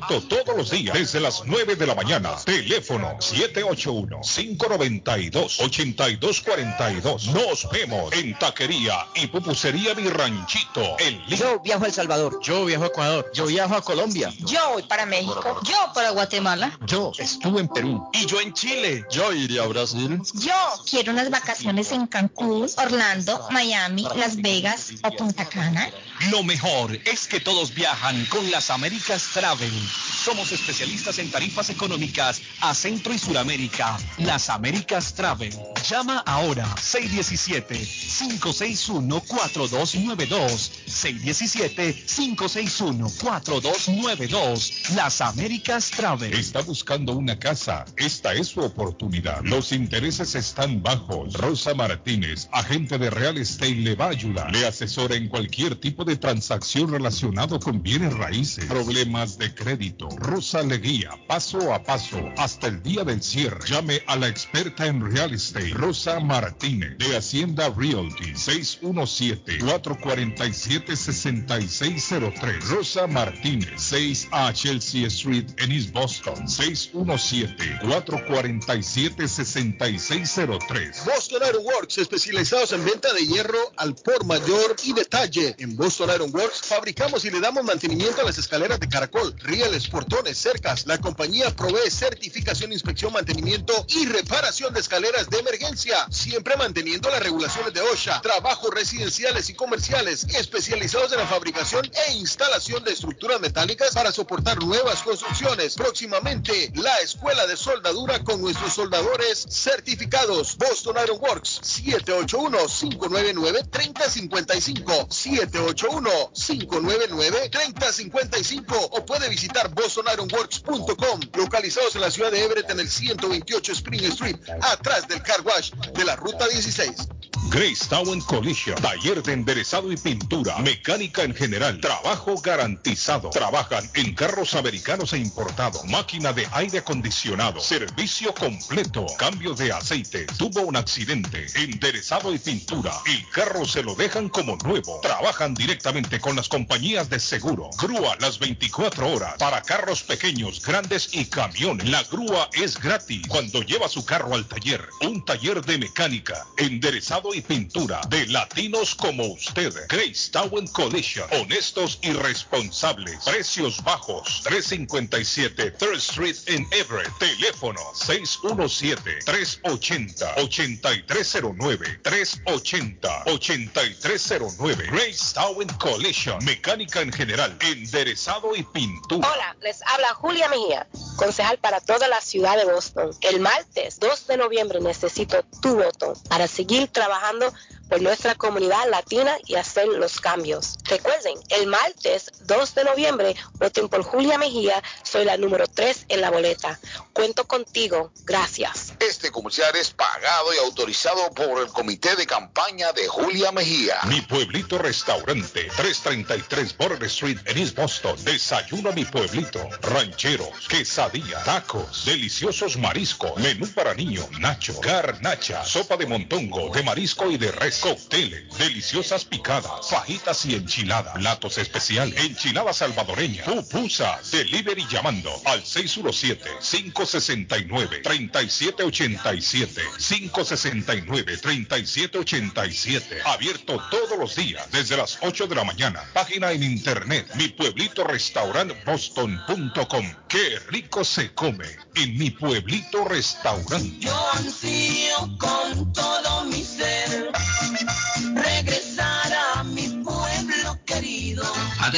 todos los días desde las 9 de la mañana. Teléfono 781-592-8242. Nos vemos en Taquería y Pupusería Mi Ranchito Lynn. Yo viajo a El Salvador. Yo viajo a Ecuador. Yo viajo a Colombia. Yo voy para México. Yo para Guatemala. Yo estuve en Perú. Y yo en Chile. Yo iría a Brasil. Yo quiero unas vacaciones en Cancún, Orlando, Miami, Las Vegas o Punta Cana. Lo mejor es que todos viajan con las Américas Travel. Somos especialistas en tarifas económicas a Centro y Suramérica. Las Américas Travel. Llama ahora 617-561-4292. 617-561-4292. Las Américas Travel. Está buscando una casa. Esta es su oportunidad. Los intereses están bajos. Rosa Martínez, agente de Real Estate, le va a ayudar. Le asesora en cualquier tipo de transacción relacionado con bienes raíces, problemas de crédito. Rosa le guía paso a paso hasta el día del cierre. Llame a la experta en Real Estate, Rosa Martínez, de Hacienda Realty, 617-447-6603. Rosa Martínez, 6 a Chelsea Street en East Boston, 617-447-6603. Boston Iron Works, especializados en venta de hierro al por mayor y detalle. En Boston Iron Works fabricamos y le damos mantenimiento a las escaleras de caracol, rieles, portones, cercas. La compañía provee certificación, inspección, mantenimiento y reparación de escaleras de emergencia, siempre manteniendo las regulaciones de OSHA. Trabajos residenciales y comerciales especializados en la fabricación e instalación de estructuras metálicas para soportar nuevas construcciones. Próximamente, la escuela de soldadura con nuestros soldadores certificados. Boston Iron Works 781-599-3055 781-599-3055 o puede visitar bostonironworks.com localizados en la ciudad de Everett en el 128 Spring Street atrás del car wash de la ruta 16 Grace Town Collision, taller de enderezado y pintura, mecánica en general, trabajo garantizado. Trabajan en carros americanos e importados, máquina de aire acondicionado, servicio completo, cambio de aceite, tuvo un accidente, enderezado y pintura. El carro se lo dejan como nuevo. Trabajan directamente con las compañías de seguro. Grúa las 24 horas para carros pequeños, grandes y camiones. La grúa es gratis cuando lleva su carro al taller. Un taller de mecánica, enderezado y pintura de latinos como usted. Grace Town Collision. Honestos y responsables. Precios bajos. 357 3rd Street en Everett. Teléfono 617-380-8309. 380-8309. Grace Town Collision. Mecánica en general. Enderezado y pintura. Hola, les habla Julia Mejía, concejal para toda la ciudad de Boston. El martes 2 de noviembre necesito tu voto para seguir trabajando por nuestra comunidad latina y hacer los cambios. Recuerden, el martes 2 de noviembre voten por Julia Mejía, soy la número 3 en la boleta. Cuento contigo, gracias. Este comercial es pagado y autorizado por el comité de campaña de Julia Mejía. Mi pueblito restaurante, 333 Border Street en East Boston. Desayuno a mi pueblito. Rancheros, quesadilla, tacos, deliciosos mariscos, menú para niños, nacho, garnacha, sopa de montongo, de marisco y de res. Cócteles, deliciosas picadas, fajitas y enchiladas, platos especial, enchilada salvadoreña, pupusas, delivery llamando al 617-569-3787, 569-3787, abierto todos los días desde las 8 de la mañana, página en internet, mi pueblito restaurant boston.com, qué rico se come en mi pueblito restaurante. Yo ansío con todo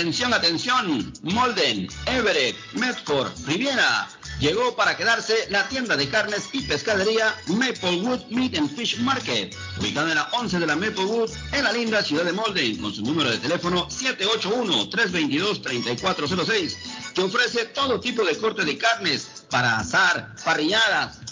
Atención, atención, Molden, Everett, Medford, Riviera. Llegó para quedarse la tienda de carnes y pescadería Maplewood Meat and Fish Market, ubicada en la 11 de la Maplewood, en la linda ciudad de Molden, con su número de teléfono 781-322-3406, que ofrece todo tipo de corte de carnes para asar, parrilladas,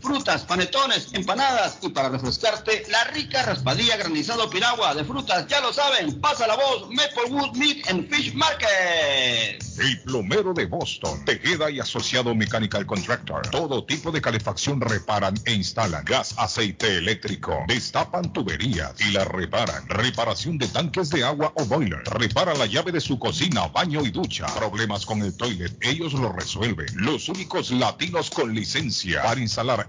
frutas, panetones, empanadas y para refrescarte la rica raspadilla granizado piragua de frutas. Ya lo saben, pasa la voz Maplewood Meat and Fish Market. El plomero de Boston, Tejeda y Asociado Mechanical Contractor. Todo tipo de calefacción reparan e instalan. Gas, aceite eléctrico. Destapan tuberías y la reparan. Reparación de tanques de agua o boiler. Repara la llave de su cocina, baño y ducha. Problemas con el toilet, ellos lo resuelven. Los únicos latinos con licencia para instalar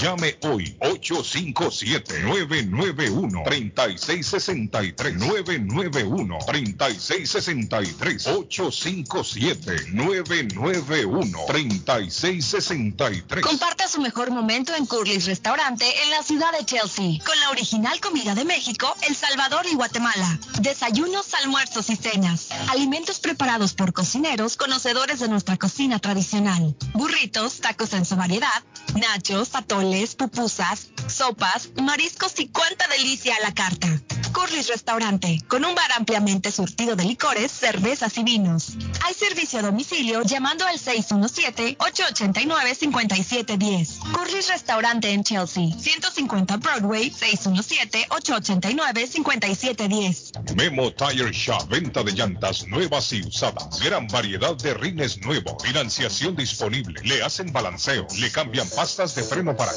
Llame hoy. 857-991-3663. 991-3663. 857-991-3663. Comparta su mejor momento en Curly's Restaurante en la ciudad de Chelsea, con la original comida de México, El Salvador y Guatemala. Desayunos, almuerzos y cenas. Alimentos preparados por cocineros conocedores de nuestra cocina tradicional. Burritos, tacos en su variedad, nachos, pupusas, sopas, mariscos y cuánta delicia a la carta. Curly's Restaurante, con un bar ampliamente surtido de licores, cervezas y vinos. Hay servicio a domicilio llamando al 617-889-5710. Curly's Restaurante en Chelsea, 150 Broadway, 617-889-5710. Memo Tire Shop, venta de llantas nuevas y usadas. Gran variedad de rines nuevos. Financiación disponible. Le hacen balanceo. Le cambian pastas de freno para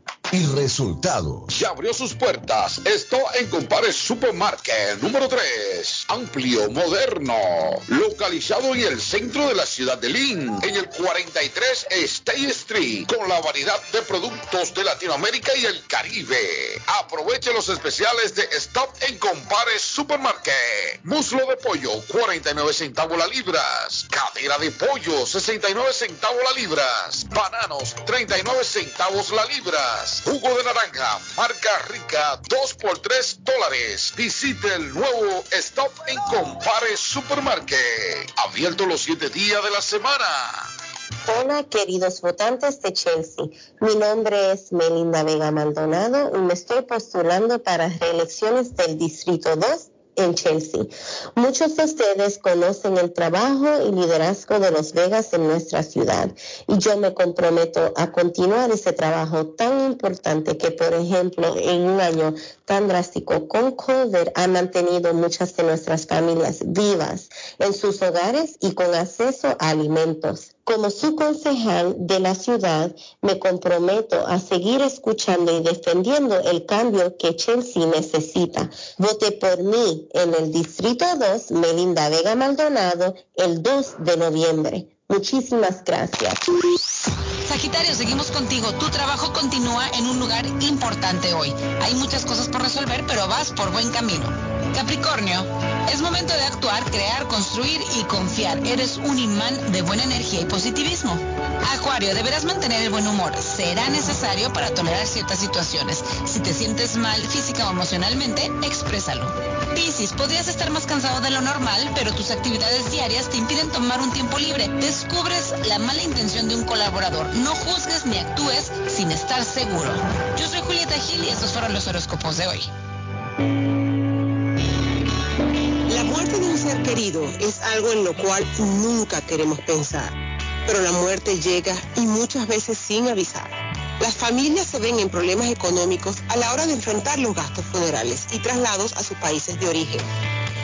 y resultados. Ya abrió sus puertas. Esto en Compare Supermarket número 3. Amplio, moderno. Localizado en el centro de la ciudad de Lynn. En el 43 State Street. Con la variedad de productos de Latinoamérica y el Caribe. Aproveche los especiales de Stop en Compare Supermarket. Muslo de pollo, 49 centavos la libras. Cadera de pollo, 69 centavos la libras. Bananos, 39 centavos la libras. Jugo de naranja, marca rica, 2 por 3 dólares. Visite el nuevo Stop en Compare Supermarket. Abierto los 7 días de la semana. Hola, queridos votantes de Chelsea. Mi nombre es Melinda Vega Maldonado y me estoy postulando para reelecciones del Distrito 2 en Chelsea. Muchos de ustedes conocen el trabajo y liderazgo de los Vegas en nuestra ciudad y yo me comprometo a continuar ese trabajo tan importante que, por ejemplo, en un año tan drástico con COVID ha mantenido muchas de nuestras familias vivas en sus hogares y con acceso a alimentos. Como su concejal de la ciudad, me comprometo a seguir escuchando y defendiendo el cambio que Chelsea necesita. Vote por mí en el Distrito 2, Melinda Vega Maldonado, el 2 de noviembre. Muchísimas gracias. Sagitario, seguimos contigo. Tu trabajo continúa en un lugar importante hoy. Hay muchas cosas por resolver, pero vas por buen camino. Capricornio, es momento de actuar, crear, construir y confiar. Eres un imán de buena energía y positivismo. Acuario, deberás mantener el buen humor. Será necesario para tolerar ciertas situaciones. Si te sientes mal física o emocionalmente, exprésalo. Piscis, podrías estar más cansado de lo normal, pero tus actividades diarias te impiden tomar un tiempo libre. Descubres la mala intención de un colaborador. No juzgues ni actúes sin estar seguro. Yo soy Julieta Gil y estos fueron los horóscopos de hoy. La muerte de un ser querido es algo en lo cual nunca queremos pensar, pero la muerte llega y muchas veces sin avisar. Las familias se ven en problemas económicos a la hora de enfrentar los gastos funerales y traslados a sus países de origen.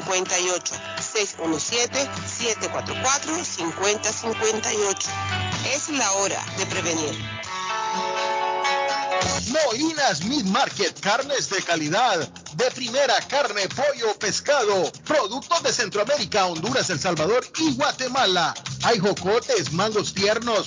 617-744-5058. 617-744-5058. Es la hora de prevenir. Molinas Meat Market, carnes de calidad, de primera carne, pollo, pescado, productos de Centroamérica, Honduras, El Salvador y Guatemala. Hay jocotes, mangos tiernos,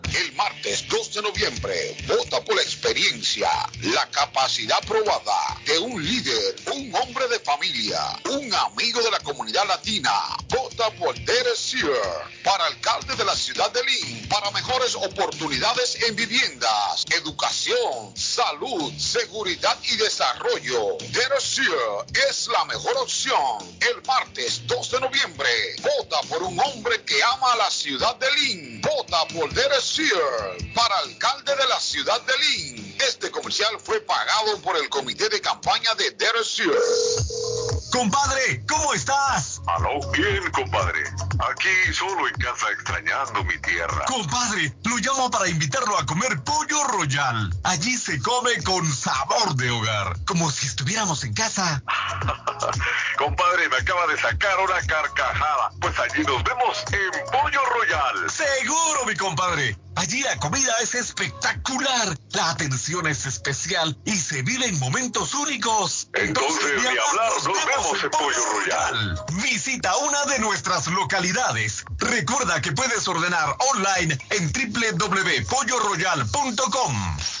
El martes 2 de noviembre, vota por la experiencia, la capacidad probada de un líder, un hombre de familia, un amigo de la comunidad latina. Vota por Derek para alcalde de la ciudad de Lynn, para mejores oportunidades en viviendas, educación, salud, seguridad y desarrollo. Derek es la mejor opción. El martes 2 de noviembre, vota por un hombre que ama a la ciudad de Lynn. Vota por Derek para alcalde de la ciudad de Lynn. Este comercial fue pagado por el comité de campaña de Derek Sear. Compadre, ¿cómo estás? Aló, bien, compadre. Aquí solo en casa extrañando mi tierra. Compadre, lo llamo para invitarlo a comer pollo royal. Allí se come con sabor de hogar, como si estuviéramos en casa. [LAUGHS] compadre, me acaba de sacar una carcajada. Pues allí nos vemos en Pollo Royal. Seguro, mi compadre. Allí la comida es espectacular, la atención es especial y se vive en momentos únicos. Entonces, ni hablar, nos vemos en Pollo Royal. Visita una de nuestras localidades. Recuerda que puedes ordenar online en www.polloroyal.com.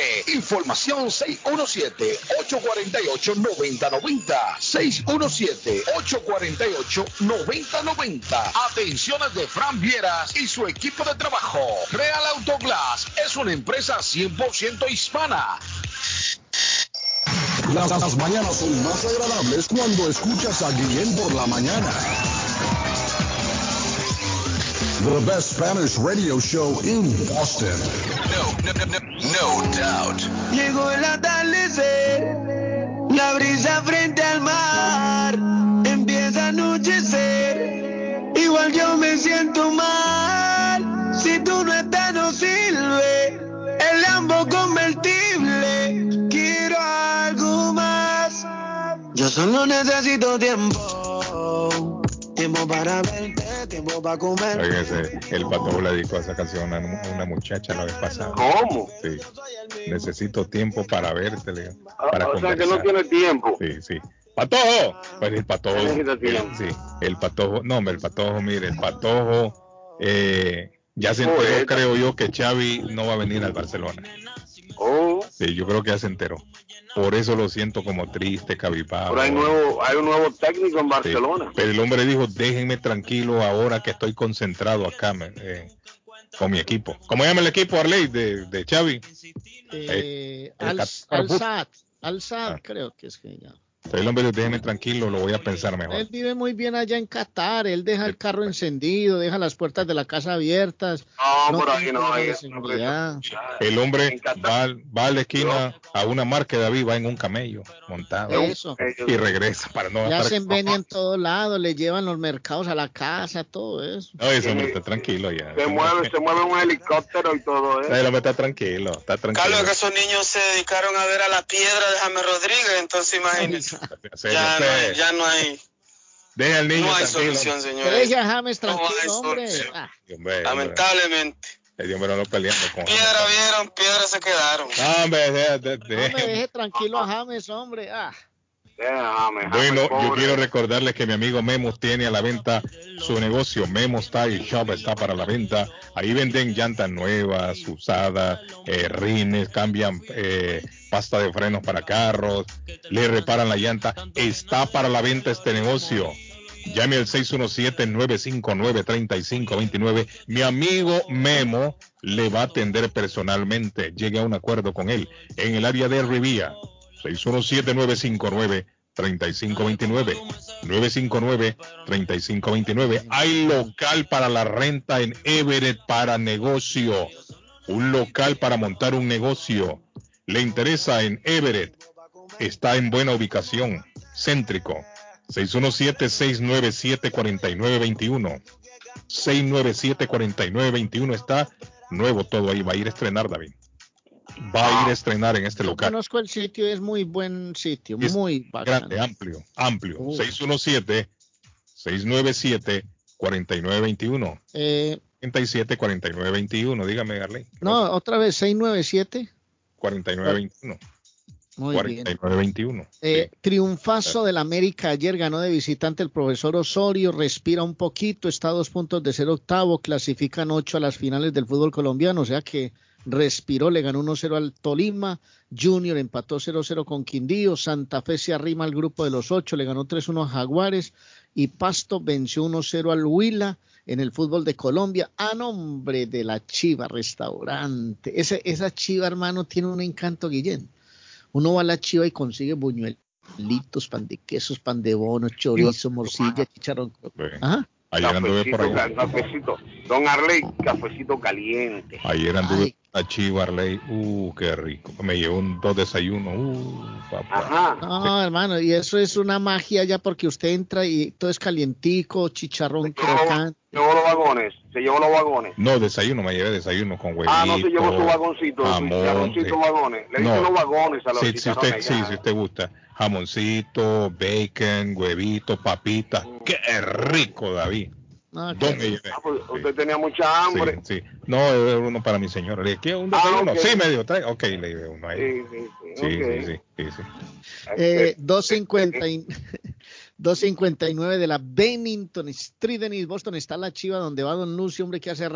Información 617-848-9090. 617-848-9090. Atenciones de Fran Vieras y su equipo de trabajo. Real Autoglass es una empresa 100% hispana. Las, mañanas son más agradables cuando escuchas a Guillén por la mañana. The best Spanish radio show in Boston. No, no, no, no doubt. Llegó el atardecer, la brisa frente al mar, empieza a anochecer, igual yo me siento mal, si tú no estás no sirve, el Lambo convertible, quiero algo más, yo solo necesito tiempo, tiempo para verte, tiempo para comer. Fíjese, el pato le dedicó esa canción a una, muchacha la vez pasada. ¿Cómo? Sí. Necesito tiempo para verte, Ah, para o sea que no tiene tiempo. Sí, sí. ¡Patojo! Pues el patojo. Tiempo. Sí, el patojo. No, hombre, el patojo, mire, el patojo eh, ya se enteró, creo yo, que Xavi no va a venir al Barcelona. Oh, Sí, yo creo que ya se enteró. Por eso lo siento como triste, cabizbajo. pero hay, nuevo, hay un nuevo técnico en Sí. Barcelona. Pero el hombre dijo, déjenme tranquilo ahora que estoy concentrado acá eh, con mi equipo. ¿Cómo llama el equipo, Arley, de, de Xavi? Eh, el al, Ah. creo que es que el hombre dijo, déjenme tranquilo, lo voy a pensar mejor. Él vive muy bien allá en Qatar, él deja el carro encendido, deja las puertas de la casa abiertas. No, por no hay de eso, no, seguridad. El hombre va, va a la esquina a una marca de David, va en un camello montado Eso. y regresa para no Ya se envenia en todos lados, le llevan los mercados a la casa, todo eso. No, ese hombre está tranquilo ya. Se mueve, se mueve un helicóptero y todo eso. El hombre está tranquilo, está tranquilo. Carlos, que esos niños se dedicaron a ver a la piedra de James Rodríguez, entonces imagínense. [LAUGHS] Ya no, hay, ya no hay, Deja al niño no hay tranquilo. solución, Deje señores. a James No hay tranquilo, hombre. solución. Ah, Hombre, hombre, Lamentablemente. el hombre no peleando con Piedra vieron, piedra se quedaron. No, hombre, deja- de- de- hombre, deje tranquilo a James, hombre. Ah. Déjame, Bueno, yo quiero recordarles que mi amigo Memos tiene a la venta su negocio. Memos Tire Shop está para la venta. Ahí venden llantas nuevas, usadas, eh, rines, cambian eh, pasta de frenos para carros, le reparan la llanta. Está para la venta este negocio. Llame al 617-959-3529. Mi amigo Memo le va a atender personalmente. Llegue a un acuerdo con él en el área de Rivía. 617-959-3529. 959-3529. Hay local para la renta en Everett para negocio. Un local para montar un negocio. ¿Le interesa en Everett? Está en buena ubicación. Céntrico. 617-697-4921. 697-4921 está nuevo todo ahí. Va a ir a estrenar, David. Va a ir a estrenar en este local. Conozco el sitio, es muy buen sitio, Es muy bacano. grande, amplio, amplio. Uh. 617-697-4921. Eh, 37-4921, dígame, Garley. no, otra vez, 697. 4921. Muy bien. 4921. Eh, triunfazo del América ayer ganó de visitante el profesor Osorio, respira un poquito, está a dos puntos de ser octavo, clasifican ocho a las finales del fútbol colombiano, o sea que respiró, le ganó 1-0 al Tolima, Junior empató 0-0 con Quindío, Santa Fe se arrima al grupo de los ocho, le ganó 3-1 a Jaguares y Pasto venció 1-0 al Huila en el fútbol de Colombia a nombre de la Chiva Restaurante. Ese, esa Chiva, hermano, tiene un encanto, Guillén. Uno va a la chiva y consigue buñuelitos, pan de quesos, pan de bono, chorizo, morcilla, chicharrón. Ajá. Ayer anduve por ahí. Cafecito. Don Arley, cafecito caliente. Ayer anduve Chiva Arley. Uh, qué rico. Me llevó un dos desayunos. Uh, papá. No, hermano, y eso es una magia ya porque usted entra y todo es calientico, chicharrón crocante. Llevó los vagones, se llevó los vagones. No, desayuno, me llevé desayuno con huevito. Ah, no se llevó su vagoncito, su jamón, chicharroncito sí. vagones. Le No. los vagones a los Sí, si usted, sí, si usted gusta. Jamoncito, bacon, huevito, papita. Qué rico, David. Ah, llevé. Ah, pues, usted tenía mucha hambre. Sí, sí. No, era uno para mi señora. Le dije, ¿qué? ¿Un Ah, desayuno? ok. Sí, me dio. trae. Ok, le llevé uno ahí. Sí, sí, sí. Sí, sí, sí, sí, sí. Eh, 250 y- [LAUGHS] 259 de la Bennington Street en East Boston está la chiva donde va Don Lucio, hombre, que hace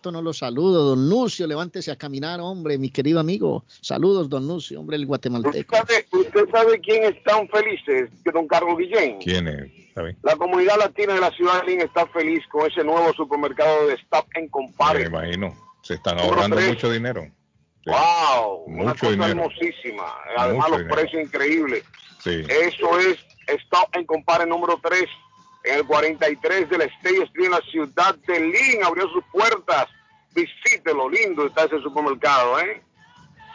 rato no lo saludo. Don Lucio, levántese a caminar, hombre, mi querido amigo. Saludos, Don Lucio, hombre, el ¿Usted guatemalteco. sabe, usted sabe quién están felices? Que don Carlos Guillén. ¿Quién es? ¿Sabe? La comunidad latina de la ciudad de Lynn está feliz con ese nuevo supermercado de Stop and Me Compare. imagino. Se están ahorrando tres. mucho dinero. Sí. Wow, una Mucho cosa dinero. hermosísima. Además, Mucho los dinero. precios increíbles. Sí. Eso es Stop and Compare número 3 en el 43 de la State Street en la ciudad de Lynn. Abrió sus puertas. Visítelo, lindo está ese supermercado, ¿eh?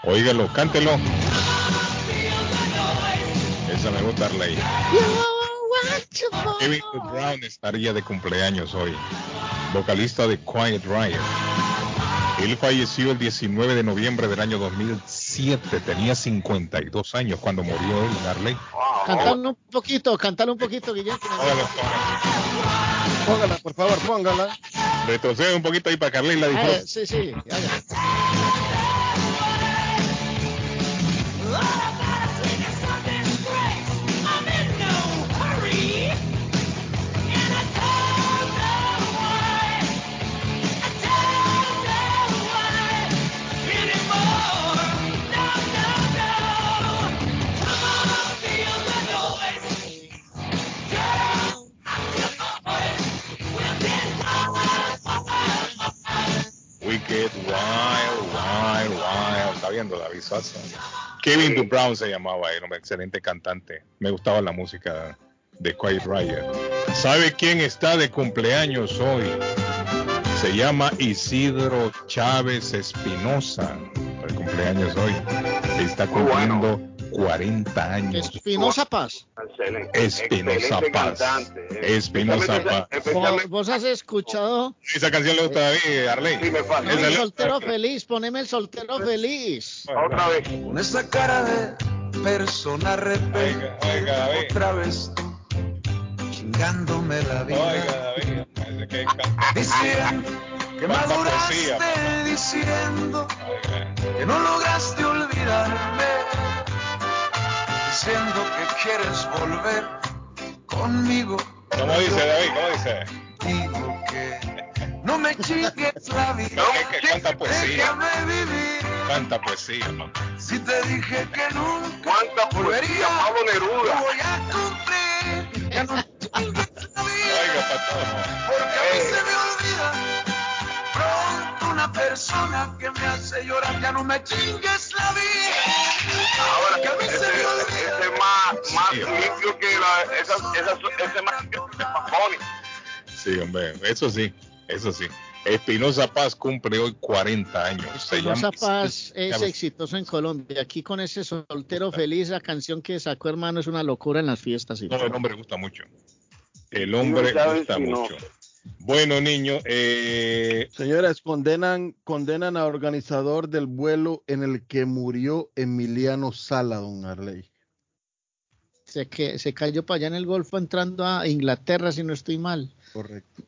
Óigalo, cántelo. Esa me gusta, Arley. Kevin Brown estaría de cumpleaños hoy, vocalista de Quiet Riot. Él falleció el 19 de noviembre del año 2007, tenía 52 años cuando murió él en Arley. Cantale un poquito, cantale un poquito, me- Póngala, por favor, póngala. Retrocede un poquito ahí para que Arley la disfrute. sí, sí, hágale. Wicked, Wild, Wild, Wild. Está viendo David Suazo. Kevin DuBrown se llamaba, era un excelente cantante. Me gustaba la música de Quiet Riot. ¿Sabe quién está de cumpleaños hoy? Se llama Isidro Chávez Espinosa. De cumpleaños hoy. Está cumpliendo 40 años. Espinosa Paz. Espinosa Paz. ¿eh? Espinosa Paz. ¿Vos- ¿Vos has escuchado? Esa canción le gusta a David, Arley. Sí, me pasa. El soltero feliz, poneme el soltero feliz. Otra vez. Con esa cara de persona rebelde, Oiga, David. otra vez tú, chingándome la vida. Oiga, David, que. Diciendo que maduraste, poesía, diciendo Oiga. que no lograste olvidarme, diciendo que quieres volver conmigo. ¿Cómo dice David? ¿Cómo dice? Digo que no me chingues la vida, [LAUGHS] Que- que canta poesía. déjame vivir. Canta poesía, papá. Si te dije que nunca ¿Cuánta poesía, Pablo lo Neruda? voy a cumplir. Ya no chingues la vida. Oiga, patrón. Porque a mí se me olvida pronto una persona que me hace llorar. Ya no me chingues la vida. Ahora, que a mí se me olvida. Más, más limpio que la, esas, esas, ese más limpio que Bad Bunny. Sí, hombre, eso sí, eso sí. Espinosa Paz cumple hoy 40 años. Espinosa Paz es exitoso en Colombia. Aquí con ese soltero feliz, la canción que sacó hermano es una locura en las fiestas. y No, el hombre gusta mucho. El hombre Chávez gusta Espinosa. mucho. Bueno, niño, eh, Señores, condenan, condenan al organizador del vuelo en el que murió Emiliano Sala, don Arley. Se, que, se cayó para allá en el Golfo entrando a Inglaterra, si no estoy mal. Correcto.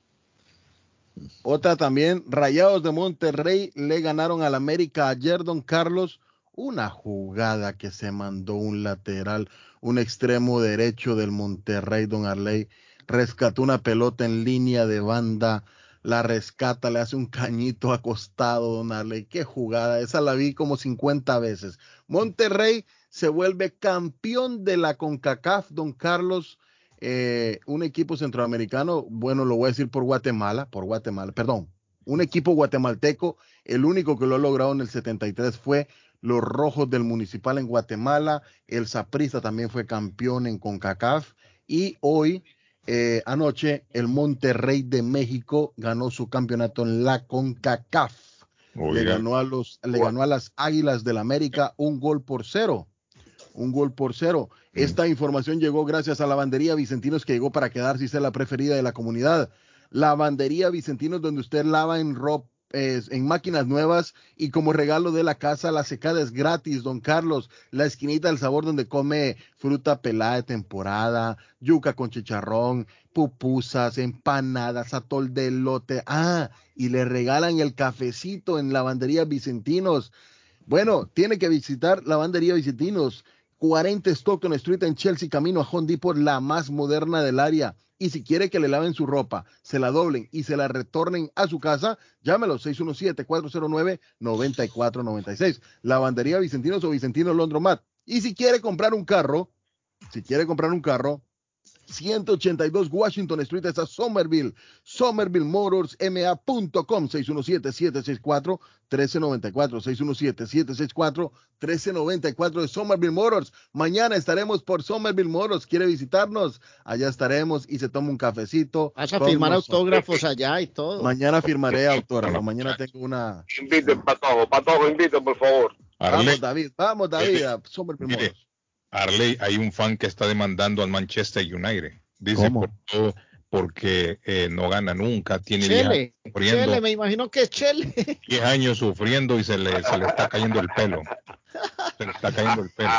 Otra también, Rayados de Monterrey le ganaron al América ayer, don Carlos. Una jugada que se mandó un lateral, un extremo derecho del Monterrey, don Arley. Rescató una pelota en línea de banda, la rescata, le hace un cañito acostado, don Arley. Qué jugada, esa la vi como 50 veces. Monterrey se vuelve campeón de la CONCACAF, don Carlos eh, un equipo centroamericano, bueno, lo voy a decir por Guatemala, por Guatemala, perdón, un equipo guatemalteco, el único que lo ha logrado en el 73 fue los Rojos del Municipal en Guatemala, el Saprissa también fue campeón en CONCACAF y hoy, eh, anoche, el Monterrey de México ganó su campeonato en la CONCACAF. Le ganó, a los, le ganó a las Águilas del América un gol por cero un gol por cero. Esta información llegó gracias a Lavandería Vicentinos que llegó para quedarse y ser la preferida de la comunidad. Lavandería Vicentinos donde usted lava en ropa, en máquinas nuevas y como regalo de la casa, la secada es gratis, don Carlos. La esquinita del sabor donde come fruta pelada de temporada, yuca con chicharrón, pupusas, empanadas, atol de lote. Ah, y le regalan el cafecito en Lavandería Vicentinos. Bueno, tiene que visitar Lavandería Vicentinos. 40 Stockton Street en Chelsea, camino a Home Depot, la más moderna del área. Y si quiere que le laven su ropa, se la doblen y se la retornen a su casa, llámelo 617-409-9496. Lavandería Vicentinos o Vicentino Londromat. Y si quiere comprar un carro, si quiere comprar un carro, 182 Washington Street, está Somerville, Somerville Motors, MA.com, 617-764-1394, 617-764-1394 de Somerville Motors. Mañana estaremos por Somerville Motors. ¿Quiere visitarnos? Allá estaremos y se toma un cafecito. Vas a firmar autógrafos allá y todo. Mañana firmaré autógrafos. Mañana tengo una. Invite, Patojo, Patojo, invite, por favor. Vamos, David, vamos, David, a Somerville Motors. Arley, hay un fan que está demandando al Manchester United. Dice por todo, porque eh, no gana nunca, tiene 10 años Chele, sufriendo, Chele, me imagino que es Chele. [LAUGHS] 10 años sufriendo y se le, se le está cayendo el pelo. Se le está cayendo el pelo.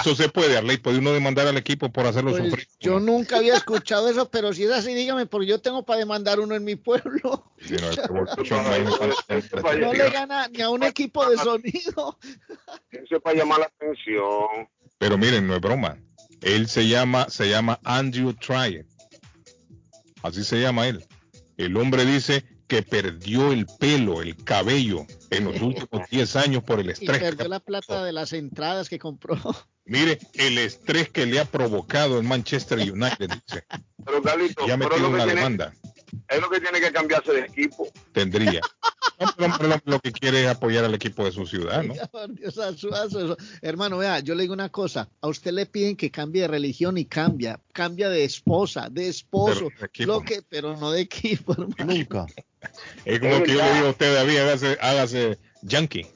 Eso se puede, Arley, puede uno demandar al equipo por hacerlo Pues, sufrir. yo nunca había escuchado eso, pero si es así, dígame, porque yo tengo para demandar uno en mi pueblo. Sí, no, este No le gana ni a un equipo de sonido. Eso es para llamar la atención. Pero miren, no es broma. Él se llama, se llama Andrew Tryer. Así se llama él. El hombre dice que perdió el pelo, el cabello en los [LAUGHS] últimos 10 años por el Y estrés. que perdió la plata de las entradas que compró. [LAUGHS] Mire el estrés que le ha provocado el Manchester United, dice. Pero Carlito, Ya ha pero metido lo que una tiene- demanda. Es lo que tiene que cambiarse de equipo. Tendría. [LAUGHS] No, pero lo, lo que quiere es apoyar al equipo de su ciudad, ¿no? Dios, a su- a su- Hermano, vea, yo le digo una cosa. A usted le piden que cambie de religión y cambia. Cambia de esposa, de esposo. Pero de lo que, pero no de equipo, hermano. Nunca. Es como que yo le digo a usted, David, hágase, hágase yankee.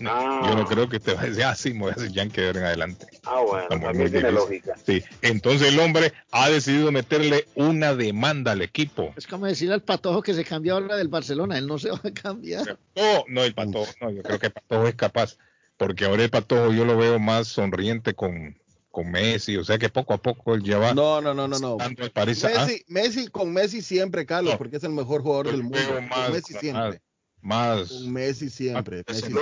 No, Yo no creo que usted va a decir, ah, sí, me voy a hacer yankee de ahora en adelante. Ah, bueno, Estamos también tiene lógica. Sí, entonces el hombre ha decidido meterle una demanda al equipo. Es como decirle al patojo que se cambia ahora del Barcelona. Él no se va a cambiar. No, no, el patojo, no, yo creo que el patojo es capaz, porque ahora el patojo yo lo veo más sonriente con, con Messi, o sea que poco a poco él ya va No, no, no, no, no. dando el París a- Messi, Messi con Messi siempre, Carlos, No. porque es el mejor jugador del mundo. más- con Messi siempre. Más Con Messi siempre. Messi.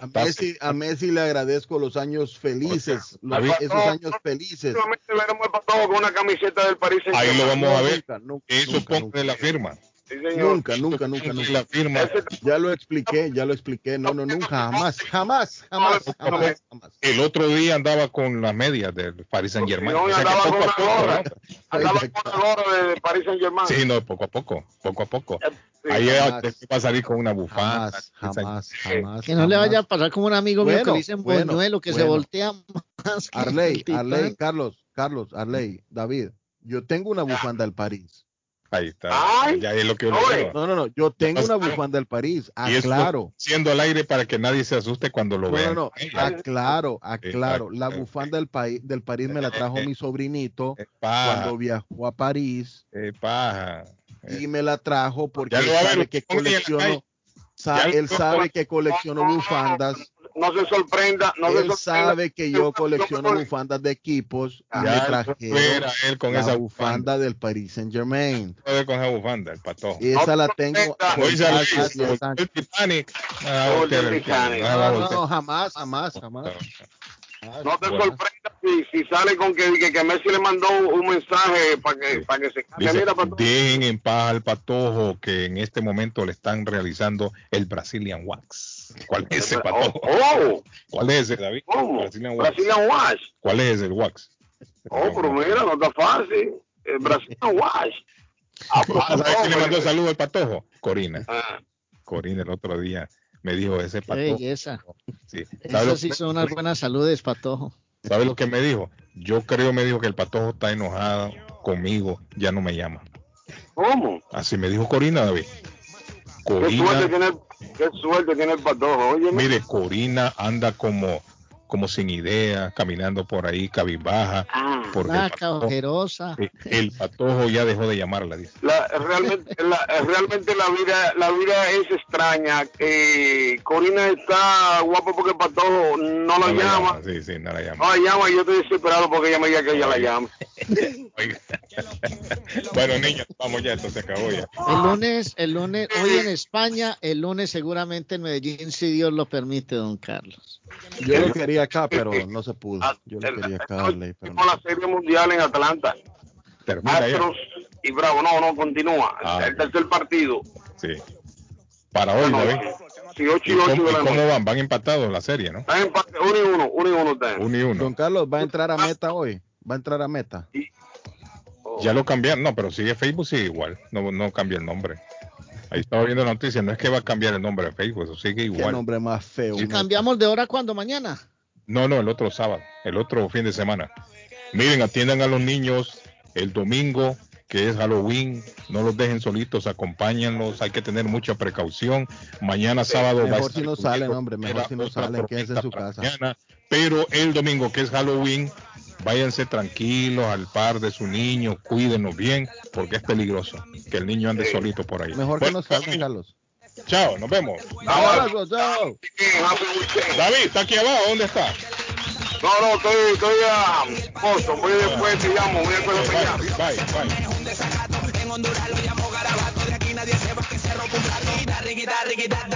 A Messi, a Messi le agradezco los años felices, los- esos años felices. Solamente veremos al Patojo con una camiseta del París Ahí lo vamos a ver. Nunca, nunca, Eso nunca, la firma. Sí, señor. Nunca, nunca, nunca, nunca. la firma. Ya lo expliqué, ya lo expliqué. No, no, nunca, jamás, jamás, jamás, jamás, jamás. El otro día andaba con las medias del Paris Saint Germain. No, andaba con una gorra. Andaba con la gorra de París Saint Germain. Sí, no, poco a poco, poco a poco. Sí, Ahí va a salir con una bufanda. Jamás, jamás, jamás. Que no le vaya a pasar como un amigo mío que Bueno, le dicen bueno, boñuelo, que se bueno. voltea más Arley, el. Arley, Carlos, Carlos, Arley, David, yo tengo una bufanda del París. Ahí está. Ay, ya es lo que. No, no, no, yo tengo una bufanda del París. Aclaro. siendo al aire para que nadie se asuste cuando lo No, no, no, aclaro, aclaro. La bufanda del, país, del París me la trajo mi sobrinito Eh, cuando viajó a París eh, paja. y me la trajo porque él sabe que colecciono, él sabe que colecciono bufandas, No se sorprenda, no se él sorprenda. sabe que yo colecciono bufandas de equipos y me Ya lo trajeron fuera él con la esa bufanda del Paris Saint Germain. Puede con esa bufanda, el patojo. Esa la tengo. Ah, Titanic. Ah, ah, No, no, jamás, jamás, jamás. No te Bueno. sorprendas si, si sale con que, que, que Messi le mandó un mensaje para que, para que se. Dice, Mira, dejen en paz al patojo que en este momento le están realizando el Brazilian Wax. ¿Cuál es ese patojo? Oh, ¿Cuál es ese, David? ¿cómo? Brazilian Wax. Brazilian. ¿Cuál es el wax? Oh, pero mira, no está fácil. El Brazilian Wash. [LAUGHS] Ah, Ah, ¿Sabes quién le mandó saludo al patojo? Corina. Ah, Corina el otro día me dijo ese Qué patojo. belleza. Sí. ¿Sabe, Esas sí son unas buenas saludes, patojo. sabe lo que me dijo? Yo creo, me dijo que el patojo está enojado conmigo, ya no me llama. ¿Cómo? Así me dijo Corina, David. ¿Qué suerte, Corina, tiene el, qué suerte tiene el Patojo. Oye, mire, Corina anda como, como sin idea, caminando por ahí, cabizbaja. Ah, porque el patojo, ojerosa. eh, el patojo ya dejó de llamarla, dice. La- realmente, la, realmente la vida la vida es extraña. Eh, Corina está guapa porque el patojo no la No la llama. Sí, sí, no la llama. No la llama y yo estoy desesperado porque ella me diga que ella la llama. [LAUGHS] Bueno, niños, vamos ya, esto se acabó ya. El lunes, el lunes, hoy en España, el lunes seguramente en Medellín, si Dios lo permite, don Carlos. Yo lo quería acá, [LAUGHS] pero no se pudo. Yo lo quería acá, pero no. La serie mundial en Atlanta. Termina ya. Y Bravo. No, no, continúa. Ah. el tercer partido. Sí. Para hoy, David. Sí, 8 ¿Y y 8 cómo, de la cómo van? Van empatados la serie, ¿no? Están empate, uno y uno, uno y uno están. Uno y uno. Don Carlos, ¿va a entrar a meta hoy? ¿Va a entrar a meta? Ya lo cambiaron, no, pero sigue Facebook, sigue igual. No, no cambia el nombre. Ahí estaba viendo la noticia, no es que va a cambiar el nombre de Facebook, eso sigue Qué igual. nombre más feo. ¿Y cambiamos de hora cuando mañana? No, no, el otro sábado, el otro fin de semana. Miren, atiendan a los niños el domingo, que es Halloween, no los dejen solitos, acompáñenlos, hay que tener mucha precaución. Mañana sábado va a Mejor estar si no salen, hombre, mejor si no salen, quédense en su casa. mañana, pero el domingo, que es Halloween, váyanse tranquilos al par de su niño, cuídenlos bien, porque es peligroso que el niño ande solito por ahí. Mejor que no salgan, Carlos. Chao, nos vemos. Un abrazo, chao. David, ¿está aquí abajo? ¿Dónde está? No, no, estoy, estoy a Boston. Voy después, te llamo. Voy después, te llamo. Bye, bye. En Honduras lo llamo garabato, de aquí nadie se va que se rompe un plato. Riquita, riquita, riquita,